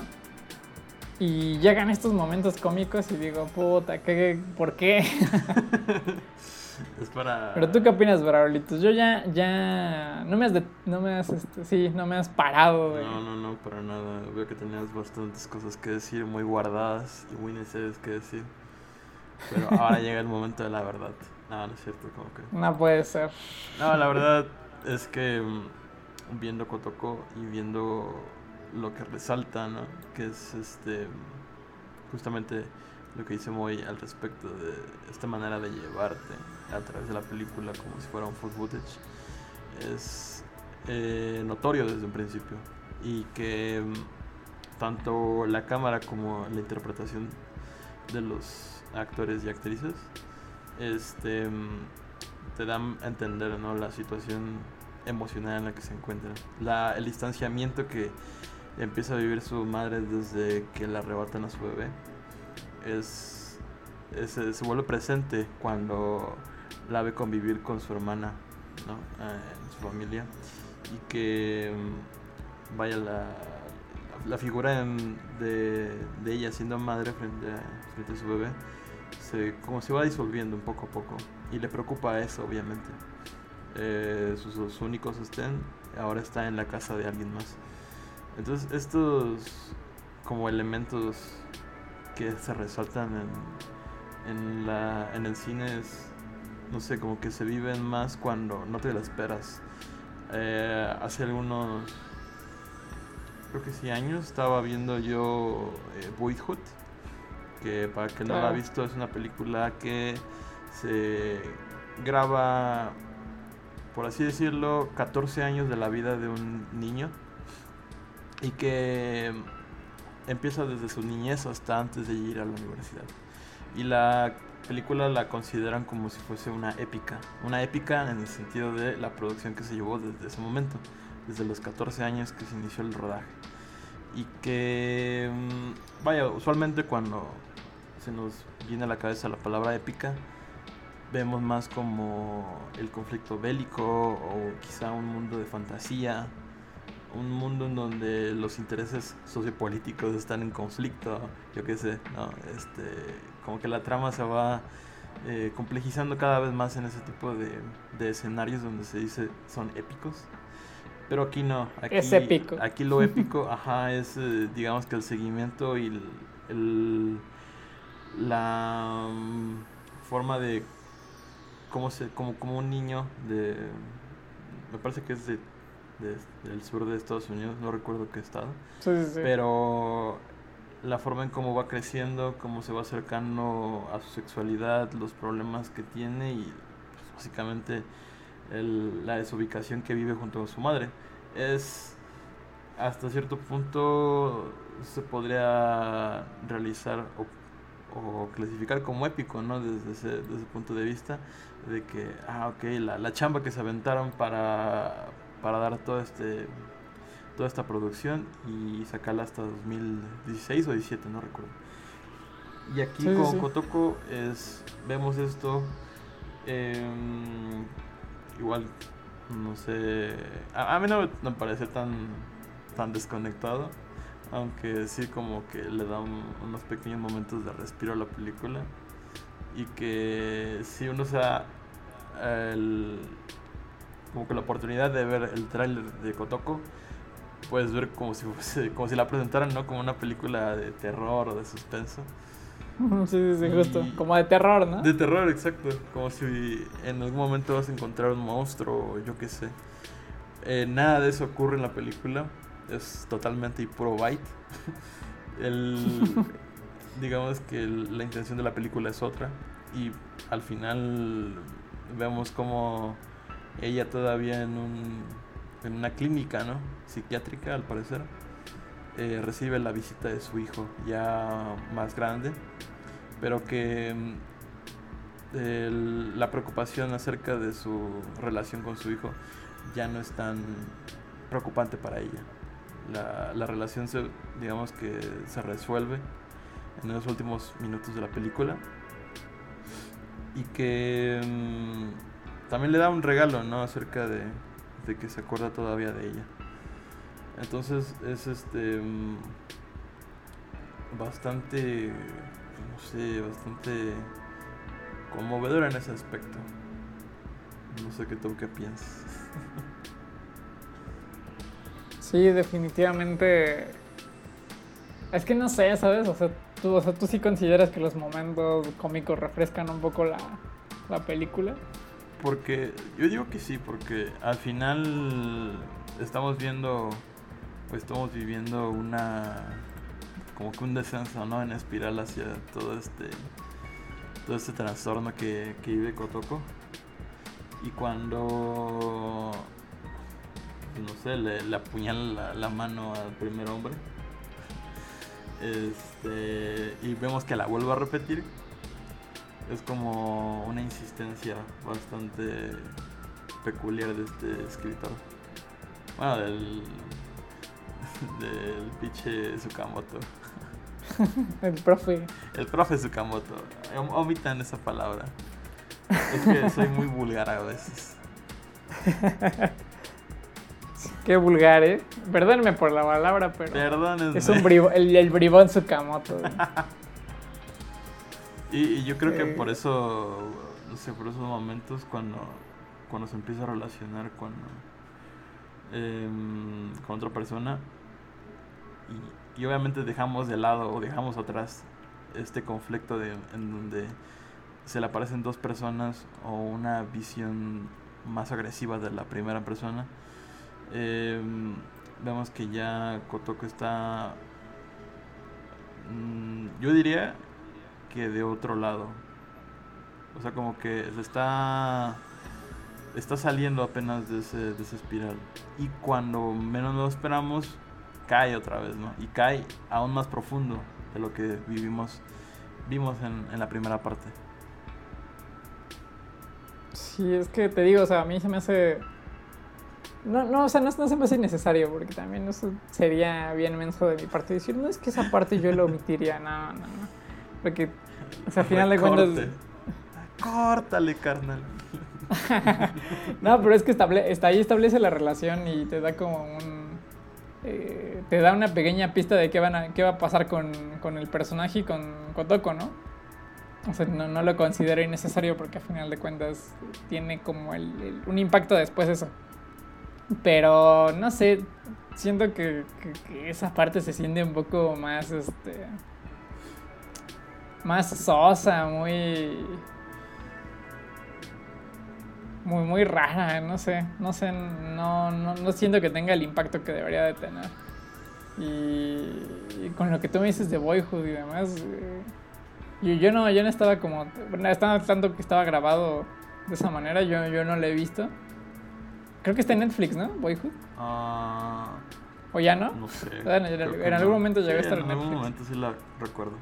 Y llegan estos momentos cómicos y digo, puta, ¿qué, ¿por qué? es para... Pero tú qué opinas, Braulitos? Yo ya, ya, no me has, de, no me has, este, sí, no me has parado. De... No, no, no, para nada. Veo que tenías bastantes cosas que decir, muy guardadas y muy necesarias que decir. Pero ahora llega el momento de la verdad. No, no es cierto, como que... No puede ser. No, la verdad es que mm, viendo Kotoko y viendo lo que resalta, ¿no? Que es este justamente lo que dice Moy al respecto de esta manera de llevarte a través de la película como si fuera un full footage es eh, notorio desde un principio y que mm, tanto la cámara como la interpretación de los actores y actrices este te dan a entender ¿no? la situación emocional en la que se encuentran la, el distanciamiento que empieza a vivir su madre desde que la arrebatan a su bebé. Es, se vuelve presente cuando la ve convivir con su hermana, ¿no? Eh, en su familia. Y que, mm, vaya, la, la figura de, de, ella siendo madre frente a, frente a su bebé, se, como se va disolviendo un poco a poco. Y le preocupa eso, obviamente. Eh, sus únicos sostén ahora está en la casa de alguien más. Entonces estos como elementos que se resaltan en, en, la, en el cine es, no sé, como que se viven más cuando no te la esperas. Eh, hace algunos, creo que sí años, estaba viendo yo eh, Boyhood, que para que no lo ha visto es una película que se graba, por así decirlo, 14 años de la vida de un niño y que empieza desde su niñez hasta antes de ir a la universidad. Y la película la consideran como si fuese una épica, una épica en el sentido de la producción que se llevó desde ese momento, desde los 14 años que se inició el rodaje. Y que, mm, vaya, usualmente cuando se nos viene a la cabeza la palabra épica, vemos más como el conflicto bélico o quizá un mundo de fantasía un mundo en donde los intereses sociopolíticos están en conflicto, yo qué sé, ¿no? Este, como que la trama se va eh, complejizando cada vez más en ese tipo de, de, escenarios donde se dice son épicos. Pero aquí no, aquí, es épico. Aquí lo épico, ajá, es eh, digamos que el seguimiento y el, la mm, forma de cómo se, como, como un niño de, me parece que es de del sur de Estados Unidos, no recuerdo qué estado. Pero la forma en cómo va creciendo, cómo se va acercando a su sexualidad, los problemas que tiene y pues, básicamente la desubicación que vive junto a su madre. Es hasta cierto punto se podría realizar o, clasificar como épico, ¿no? Desde ese, desde ese punto de vista de que, ah, ok, la, la chamba que se aventaron para, para dar todo este toda esta producción y sacarla hasta 2016 o 17, no recuerdo. Y aquí con Kotoko es, vemos esto, em, igual, no sé, a, mí no me parece tan, tan desconectado, aunque sí como que le da unos pequeños momentos de respiro a la película y que si uno se da el, como que la oportunidad de ver el tráiler de Kotoko, puedes ver como si como si la presentaran, ¿no? Como una película de terror o de suspenso. Sí, sí, justo. Como de terror, ¿no? De terror, exacto. Como si en algún momento vas a encontrar un monstruo o yo qué sé. Eh, nada de eso ocurre en la película. Es totalmente y puro byte. el, digamos que la intención de la película es otra. Y al final vemos como ella todavía en, un, en una clínica, ¿no? Psiquiátrica, al parecer, eh, recibe la visita de su hijo ya más grande, pero que mm, la preocupación acerca de su relación con su hijo ya no es tan preocupante para ella. La, la relación se, digamos que se resuelve en los últimos minutos de la película y que mm, también le da un regalo, ¿no? Acerca de, de que se acuerda todavía de ella. Entonces es este mm, bastante, no sé, bastante conmovedor en ese aspecto. No sé qué tú qué piensas. Sí, definitivamente. Es que no sé, ¿sabes? O sea, tú, o sea, tú sí consideras que los momentos cómicos refrescan un poco la, la película. Porque yo digo que sí, porque al final estamos viendo, o estamos viviendo una, como que un descenso, ¿no? En espiral hacia todo este, todo este trastorno que, que vive Kotoko. Y cuando, no sé, le, le apuñala la, la mano al primer hombre. Este, y vemos que la vuelve a repetir. Es como una insistencia bastante peculiar de este escritor. Bueno, del. del pinche Tsukamoto. El profe. El profe Tsukamoto. Om- Omitan esa palabra. Es que soy muy vulgar a veces. Qué vulgar, ¿eh? Perdónenme por la palabra, pero. Perdónenme. Es un bribo- el, el bribón Tsukamoto. güey. Y, y yo creo que Eh. por eso, no sé, por esos momentos cuando, cuando se empieza a relacionar con, em, con otra persona y, y obviamente dejamos de lado o dejamos atrás este conflicto de, en donde se le aparecen dos personas o una visión más agresiva de la primera persona, em, vemos que ya Kotoko está, mm, yo diría que de otro lado. O sea, como que se está está saliendo apenas de ese, de esa espiral. Y cuando menos lo esperamos, cae otra vez, ¿no? Y cae aún más profundo de lo que vivimos, vimos en, en la primera parte. Sí, es que te digo, o sea, a mí se me hace. No, no, o sea, no, no se me hace innecesario, porque también eso sería bien menso de mi parte decir, no es que esa parte yo la omitiría, no, no, no. Porque, o sea, al final de cuentas. Córtale, carnal. No, pero es que estable, está ahí establece la relación y te da como un. eh, te da una pequeña pista de qué, van a, qué va a pasar con, con el personaje y con Kotoko, ¿no? O sea, no, no lo considero innecesario porque a final de cuentas tiene como el, el- un impacto después eso. Pero no sé, siento que, que- que esa parte se siente un poco más, este. Más sosa, muy muy, muy rara, no sé, no sé, no, no, no siento que tenga el impacto que debería de tener. Y, con lo que tú me dices de Boyhood y demás, eh, yo, yo no, yo no estaba como, bueno, estaba tanto que estaba grabado de esa manera, yo, yo no lo he visto. Creo que está en Netflix, ¿no? Boyhood. Ah, ¿O ya no? no sé. En- algún momento llegó a Sí, estar en En algún Netflix. momento sí la recuerdo.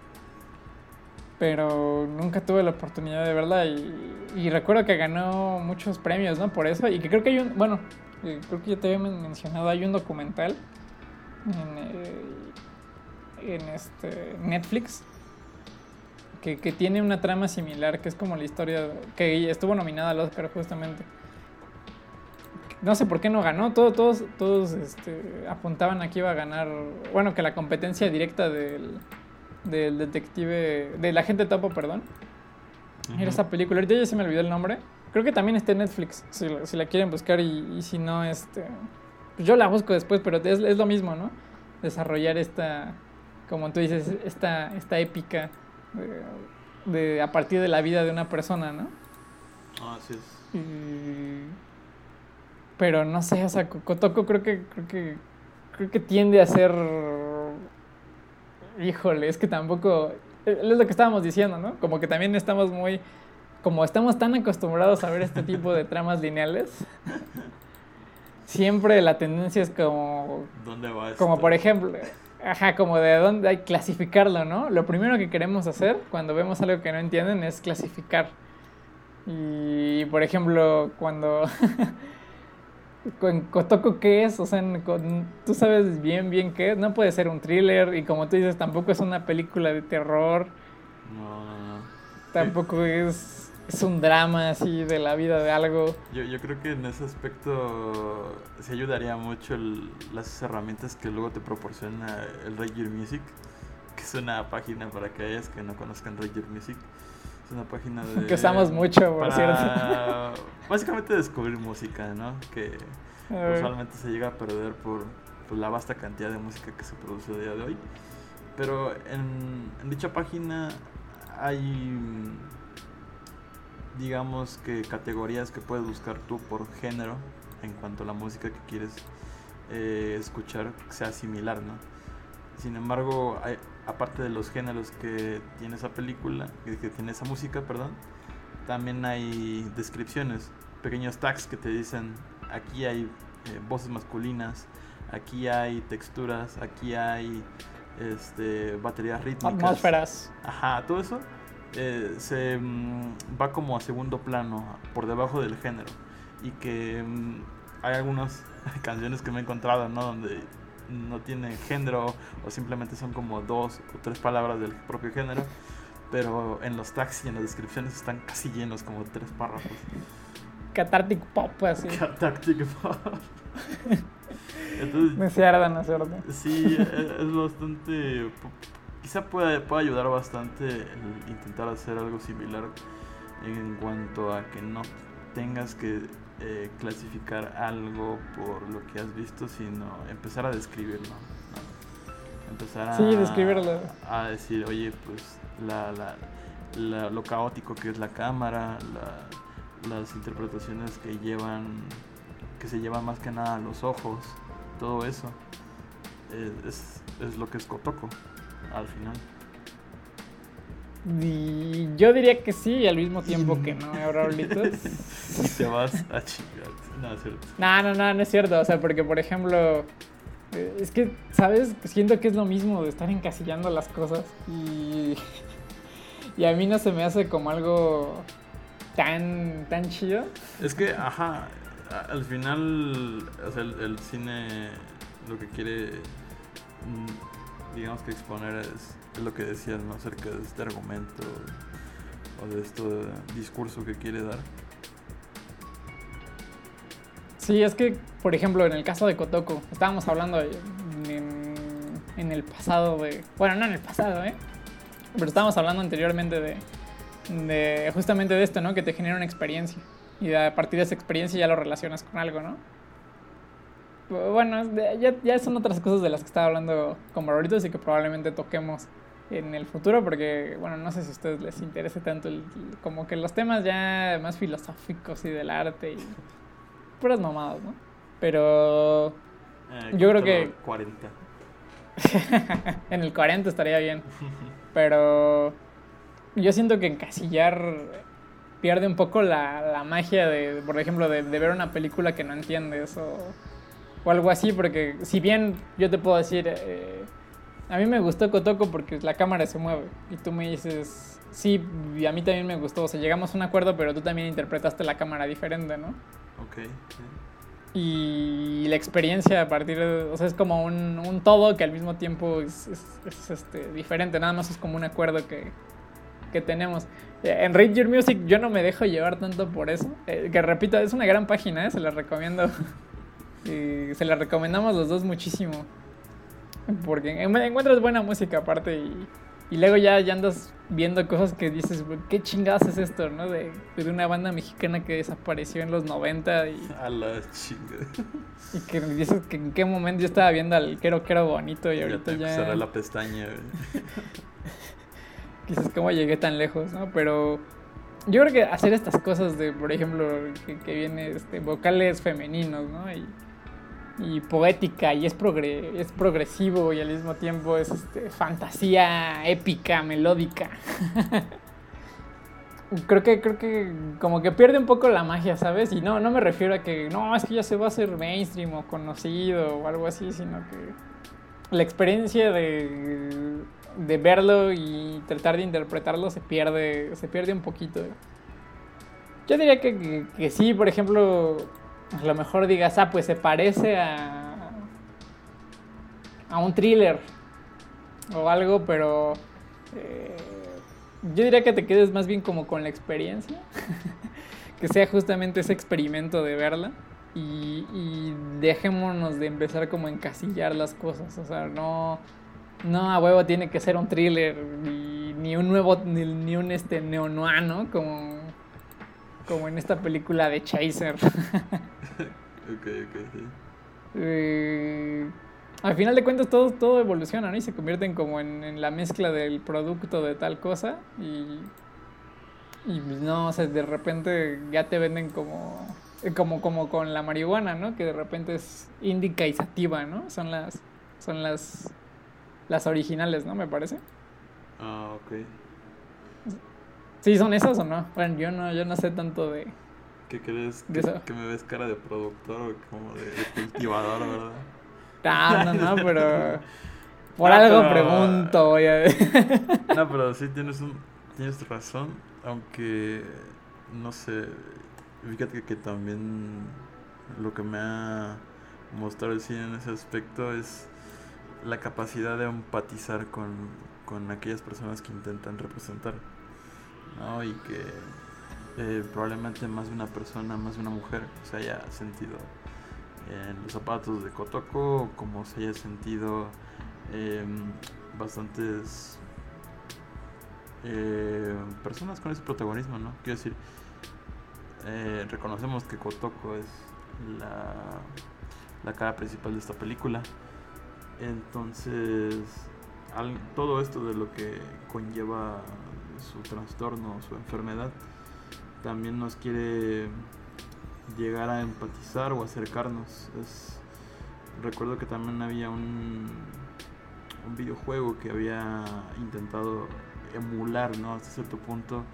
pero nunca tuve la oportunidad de verla y, y recuerdo que ganó muchos premios, ¿no? Por eso, y que creo que hay un, bueno, eh, creo que ya te había men- mencionado, hay un documental en, eh, en este Netflix que, que tiene una trama similar, que es como la historia, que estuvo nominada al Oscar justamente. No sé por qué no ganó, todos, todos, todos este, apuntaban a que iba a ganar, bueno, que la competencia directa del, del detective, del agente topo, perdón. Era esa película, ahorita ya se me olvidó el nombre. Creo que también está en Netflix, si, la- si la quieren buscar y, y si no, este, pues yo la busco después, pero es, es lo mismo, ¿no? Desarrollar esta, como tú dices, esta, esta épica de, de- a partir de la vida de una persona, ¿no? Ah, así es. Y- Pero no sé, o sea, Kotoko creo que, creo que, creo que tiende a ser, híjole, es que tampoco, es lo que estábamos diciendo, ¿no? Como que también estamos muy, como estamos tan acostumbrados a ver este tipo de tramas lineales, siempre la tendencia es como, ¿Dónde va esto? como por ejemplo, ajá, como de dónde hay clasificarlo, ¿no? Lo primero que queremos hacer cuando vemos algo que no entienden es clasificar. Y por ejemplo, cuando con Kotoko qué es, o sea, tú sabes bien bien qué es, no puede ser un thriller y como tú dices, tampoco es una película de terror. No, no, no. Tampoco es, es un drama así de la vida de algo. Yo, yo creo que en ese aspecto se ayudaría mucho las herramientas que luego te proporciona el Ranger Music, que es una página para aquellas que no conozcan Ranger Music es una página de... Que usamos mucho, por cierto. Básicamente descubrir música, ¿no? Que usualmente se llega a perder por, la vasta cantidad de música que se produce a día de hoy. Pero en, dicha página hay, digamos que categorías que puedes buscar tú por género en cuanto a la música que quieres eh, escuchar sea similar, ¿no? Sin embargo, hay, aparte de los géneros que tiene esa película, que tiene esa música, perdón, también hay descripciones, pequeños tags que te dicen aquí hay eh, voces masculinas, aquí hay texturas, aquí hay este, baterías rítmicas. Atmósferas. Ajá, todo eso eh, se mm, va como a segundo plano, por debajo del género. Y que mm, hay algunas canciones que me he encontrado, ¿no? Donde no tiene género o simplemente son como dos o tres palabras del propio género, pero en los tags y en las descripciones están casi llenos, como tres párrafos. Cathartic pop, así. Cathartic pop. Entonces, me cierran, no Sí, e-, es, bastante. Quizá pueda, pueda ayudar bastante el intentar hacer algo similar en cuanto a que no tengas que eh, clasificar algo por lo que has visto, sino empezar a describirlo. Empezar a, sí, describirlo. a decir, oye, pues la, la, lo caótico que es la cámara, las interpretaciones que llevan, que se llevan más que nada a los ojos, todo eso. Eh, es, es lo que es Kotoko al final. Y yo diría que sí, y al mismo tiempo que no, ahora y te vas a chingar. No, es cierto. No, no, no, no es cierto. O sea, porque por ejemplo, eh, es que, ¿sabes? Siento que es lo mismo de estar encasillando las cosas. Y, y a mí no se me hace como algo tan, tan chido. Es que, ajá, al final, o sea, el cine lo que quiere, mm, digamos que exponer es lo que decías, ¿no? Acerca de este argumento o de este discurso que quiere dar. Sí, es que, por ejemplo, en el caso de Kotoko, estábamos hablando en, el pasado de... Bueno, no en el pasado, ¿eh? Pero estábamos hablando anteriormente de, justamente de esto, ¿no? Que te genera una experiencia. Y a partir de esa experiencia ya lo relacionas con algo, ¿no? Bueno, ya, ya son otras cosas de las que estaba hablando con ahorita, así que probablemente toquemos en el futuro, porque, bueno, no sé si a ustedes les interese tanto el, como que los temas ya más filosóficos y del arte y puras mamadas, ¿no? Pero eh, yo creo que... 40. en el 40 estaría bien. Pero yo siento que encasillar pierde un poco la, la magia de, por ejemplo, de, de, ver una película que no entiendes o, o algo así, porque si bien yo te puedo decir... Eh, a mí me gustó Kotoko porque la cámara se mueve. Y tú me dices, sí, y a mí también me gustó. O sea, llegamos a un acuerdo, pero tú también interpretaste la cámara diferente, ¿no? Ok. Y la experiencia a partir de. O sea, es como un, un todo que al mismo tiempo es, es, este, diferente. Nada más es como un acuerdo que, que tenemos. Eh, en Ranger Music yo no me dejo llevar tanto por eso. Eh, que repito, es una gran página, ¿eh? se la recomiendo. y se la recomendamos los dos muchísimo. Porque encuentras buena música aparte y, y luego ya, ya andas viendo cosas que dices, ¿qué chingadas es esto, no? De, de una banda mexicana que desapareció en los 90 y... A la chingada. Y que dices que en qué momento yo estaba viendo al Quero Quero Bonito y ahorita ya... Cerré la pestaña, Quizás cómo llegué tan lejos, ¿no? Pero yo creo que hacer estas cosas de, por ejemplo, que, que viene este, vocales femeninos, ¿no? Y y poética y es, es progresivo y al mismo tiempo es este, fantasía épica, melódica. creo que creo que como que pierde un poco la magia, ¿sabes? Y no no me refiero a que no, es que ya se va a hacer mainstream o conocido o algo así, sino que la experiencia de, de verlo y tratar de interpretarlo se pierde se pierde un poquito. Yo diría que, que, que sí, por ejemplo, a lo mejor digas, ah, pues se parece a, a un thriller o algo, pero eh, yo diría que te quedes más bien como con la experiencia, que sea justamente ese experimento de verla y, dejémonos de empezar como a encasillar las cosas, o sea, no, no a huevo tiene que ser un thriller ni, ni un nuevo, ni, un este neo-noir, ¿no? Como, como en esta película de Chaser. Ok, ok, sí. Eh, al final de cuentas todo, todo evoluciona, ¿no? Y se convierten como en, en la mezcla del producto de tal cosa y, y pues, no, o sea, de repente ya te venden como, eh, como, como con la marihuana, ¿no? Que de repente es índica y sativa, ¿no? Son las, son las, las originales, ¿no? Me parece. Ah, ok. ¿Sí son esas o no? Bueno, yo no, yo no sé tanto de... ¿Qué crees? ¿Que, que me ves cara de productor o como de, de cultivador, verdad? Ah, no, no, pero... Por Ah, algo pero- pregunto, voy a No, pero sí tienes un tienes razón, aunque no sé, fíjate que también lo que me ha mostrado el cine en ese aspecto es la capacidad de empatizar con, con aquellas personas que intentan representar, ¿no? Y que eh, probablemente más de una persona, más de una mujer se haya sentido en los zapatos de Kotoko, como se haya sentido bastantes eh, personas con ese protagonismo, ¿no? Quiero decir, eh, reconocemos que Kotoko es la, la cara principal de esta película. Entonces, todo esto de lo que conlleva su trastorno, su enfermedad, también nos quiere llegar a empatizar o acercarnos. Es, recuerdo que también había un, un videojuego que había intentado emular, ¿no? Hasta cierto punto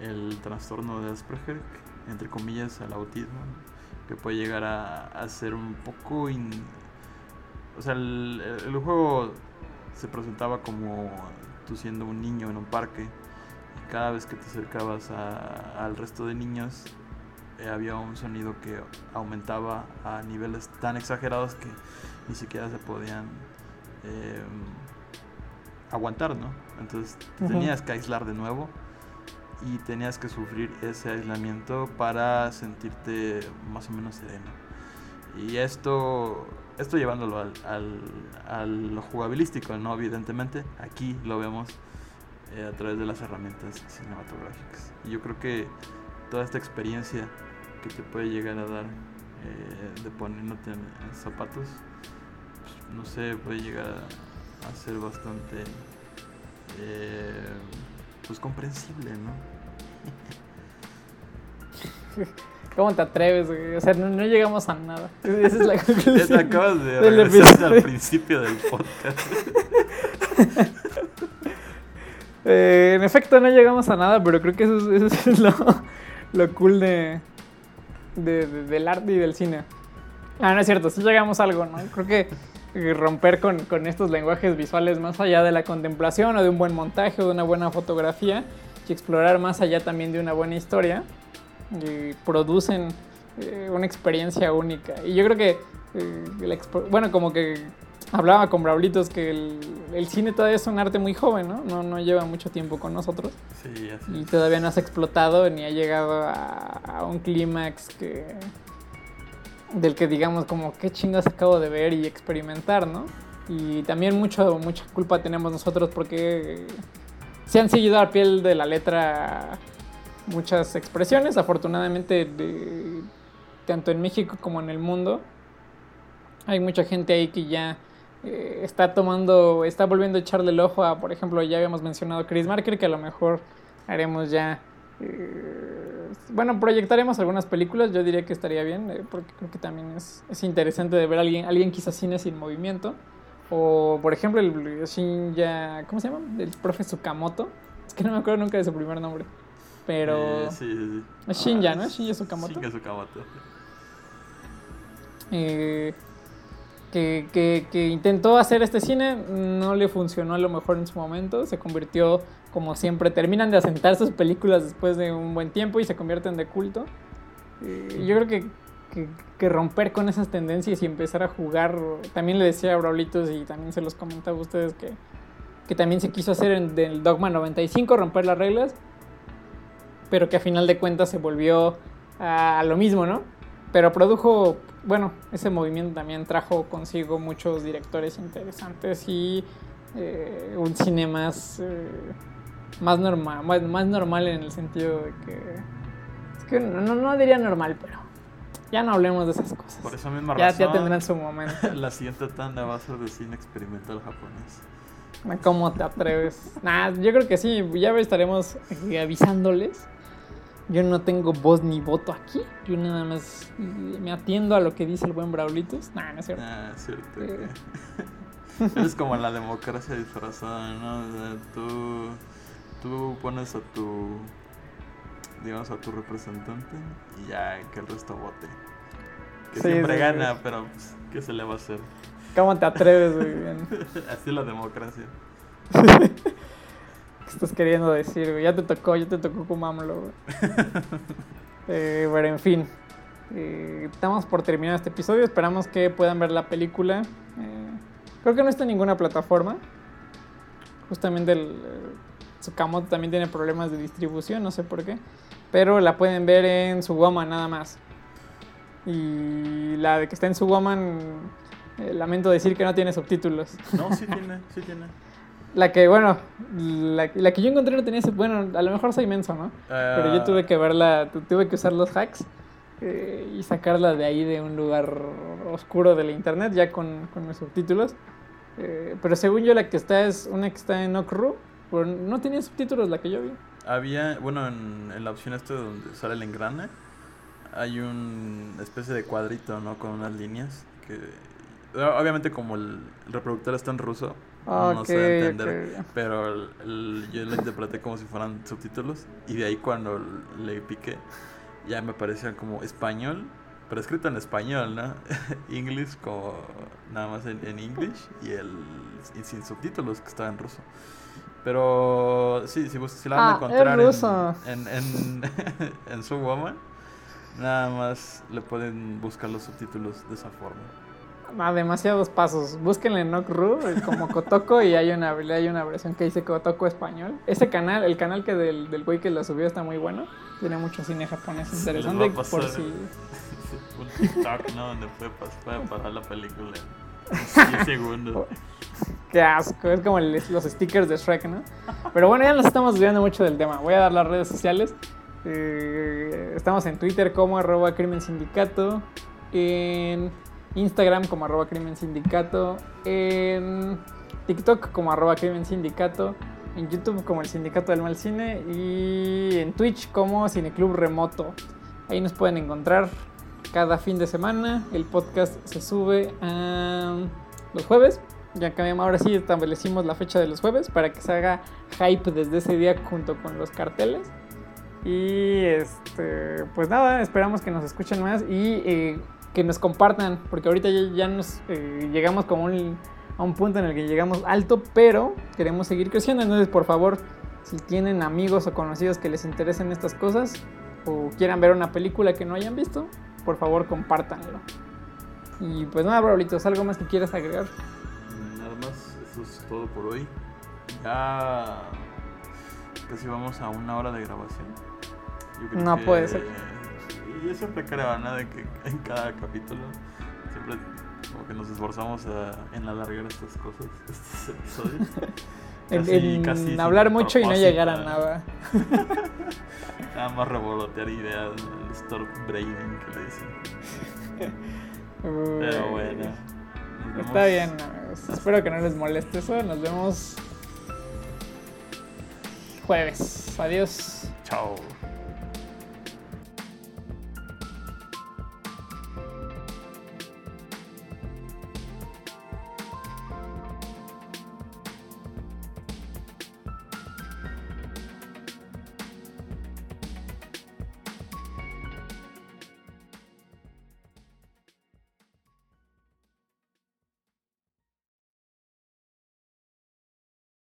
el trastorno de Asperger, entre comillas, al autismo, que puede llegar a, a ser un poco... o sea, el, el juego se presentaba como tú siendo un niño en un parque cada vez que te acercabas a- al resto de niños eh, había un sonido que aumentaba a niveles tan exagerados que ni siquiera se podían eh, aguantar, ¿no? Entonces te tenías que aislar de nuevo y tenías que sufrir ese aislamiento para sentirte más o menos sereno. Y esto, esto llevándolo al, al, a lo jugabilístico, ¿no? Evidentemente, aquí lo vemos eh, a través de las herramientas cinematográficas. Y yo creo que toda esta experiencia que te puede llegar a dar eh, de poniéndote en, en zapatos, pues, no sé, puede llegar a, a ser bastante eh, pues comprensible, ¿no? ¿Cómo te atreves, güey? O sea, no, no llegamos a nada. Esa es la Ya conclusión. te acabas de regresar al principio del podcast. Eh, en efecto, no llegamos a nada, pero creo que eso es, lo, cool de, de- de- del arte y del cine. Ah, no es cierto, sí llegamos a algo, ¿no? Creo que romper con, con estos lenguajes visuales más allá de la contemplación o de un buen montaje o de una buena fotografía y explorar más allá también de una buena historia, eh, producen eh, una experiencia única. Y yo creo que, eh, bueno, como que hablaba con Braulitos que el, el cine todavía es un arte muy joven, ¿no? ¿no? No lleva mucho tiempo con nosotros Sí, así y todavía no has explotado ni ha llegado a, a un clímax que del que digamos como qué chingas acabo de ver y experimentar, ¿no? Y también mucho mucha culpa tenemos nosotros porque se han seguido al piel de la letra muchas expresiones, afortunadamente de- tanto en México como en el mundo. Hay mucha gente ahí que ya eh, está tomando, está volviendo a echarle el ojo a, por ejemplo, ya habíamos mencionado Chris Marker, que a lo mejor haremos ya, eh, bueno, proyectaremos algunas películas, yo diría que estaría bien, eh, porque creo que también es, es interesante de ver a alguien, alguien quizás cine sin movimiento, o por ejemplo el Shinya, ¿cómo se llama? El profe Tsukamoto, es que no me acuerdo nunca de su primer nombre, pero... Eh, sí, sí, sí. Es Shinya, Ah, ¿no? es Shinya Tsukamoto. Shinya Tsukamoto. Eh, que, que, que intentó hacer este cine, no le funcionó a lo mejor en su momento, se convirtió como siempre, terminan de asentar sus películas después de un buen tiempo y se convierten de culto. Y yo creo que, que, que romper con esas tendencias y empezar a jugar, también le decía a Braulitos y también se los comentaba a ustedes que, que también se quiso hacer en el Dogma 95, romper las reglas, pero que a final de cuentas se volvió a, a lo mismo, ¿no? Pero produjo, bueno, ese movimiento también trajo consigo muchos directores interesantes y eh, un cine más, eh, más normal, más, más, normal en el sentido de que, es que no, no, diría normal, pero ya no hablemos de esas cosas. Por esa misma ya, razón, ya tendrán su momento. La siguiente tanda va a ser de cine experimental japonés. ¿Cómo te atreves? Nah, yo creo que sí, ya estaremos avisándoles. Yo no tengo voz ni voto aquí. Yo nada más me atiendo a lo que dice el buen Braulitos. Nah, no es cierto. Ah, es cierto. Eh. Eres como la democracia disfrazada, ¿no? O sea, tú, tú pones a tu, digamos, a tu representante y ya que el resto vote. Que Sí, siempre sí, gana, sí. pero pues, ¿qué se le va a hacer? ¿Cómo te atreves, güey? Así es la democracia. ¿Qué estás queriendo decir, güey? Ya te tocó, ya te tocó Kumámolo, güey. Eh, pero en fin, eh, estamos por terminar este episodio. Esperamos que puedan ver la película. Eh, creo que no está en ninguna plataforma. Justamente el eh, Tsukamoto también tiene problemas de distribución, no sé por qué. Pero la pueden ver en su nada más. Y la de que está en su woman, eh, lamento decir que no tiene subtítulos. No, sí tiene, sí tiene. La que, bueno, la, la que yo encontré no tenía, sub- bueno, a lo mejor soy menso, ¿no? Pero yo Ah, tuve que verla, tu- tuve que usar los hacks eh, y sacarla de ahí de un lugar oscuro de la internet ya con, con los subtítulos. Eh, pero según yo la que está es una que está en Okru, pero no tenía subtítulos la que yo vi. Había, bueno, en, en la opción esta donde sale el engrane, hay una especie de cuadrito, ¿no? Con unas líneas que... Obviamente como el, el reproductor está en ruso, no a entender. Pero el- el- yo lo interpreté como si fueran subtítulos y de ahí cuando le piqué ya me parecía como español, pero escrito en español, ¿no? English como nada más en, en English y el y sin subtítulos que estaba en ruso. Pero sí, si, si la van a Ah, encontrar en, en, en, en su woman, nada más le pueden buscar los subtítulos de esa forma. Ah, demasiados pasos. Búsquenle en Okru eh, como Kotoko y hay una, hay una versión que dice Kotoko español. Ese canal, el canal que del, del güey que lo subió está muy bueno. Tiene mucho cine japonés a interesante pasar por si... un TikTok, ¿no? Donde puede, puede parar la película en 10 segundos. Qué asco, es como el- los stickers de Shrek, ¿no? Pero bueno, ya nos estamos desviando mucho del tema. Voy a dar las redes sociales. Eh, estamos en Twitter como arroba crimen sindicato, en Instagram como arroba crimen sindicato, en TikTok como arroba crimen sindicato, en YouTube como el sindicato del mal cine y en Twitch como cineclub remoto. Ahí nos pueden encontrar cada fin de semana. El podcast se sube a los jueves. Ya cambiamos, ahora sí establecimos la fecha de los jueves para que se haga hype desde ese día junto con los carteles. Y este, pues nada, esperamos que nos escuchen más y eh, que nos compartan, porque ahorita ya, ya nos eh, llegamos como un- a un punto en el que llegamos alto, pero queremos seguir creciendo. Entonces, por favor, si tienen amigos o conocidos que les interesen estas cosas o quieran ver una película que no hayan visto, por favor, compártanlo. Y pues nada, Braulitos, ¿algo más que quieras agregar? Nada más, eso es todo por hoy. Ya casi vamos a una hora de grabación. Yo creo No que- puede ser. Y yo siempre creo, ¿no? De que en cada capítulo siempre como que nos esforzamos a- en alargar estas cosas, estos episodios. En, Casi- en casi sin hablar mucho y no llegar a nada. Nada más revolotear ideas, el stop braining que le dicen. Pero bueno. Está bien, amigos. Espero que no les moleste eso. Nos vemos jueves. Adiós. Chao.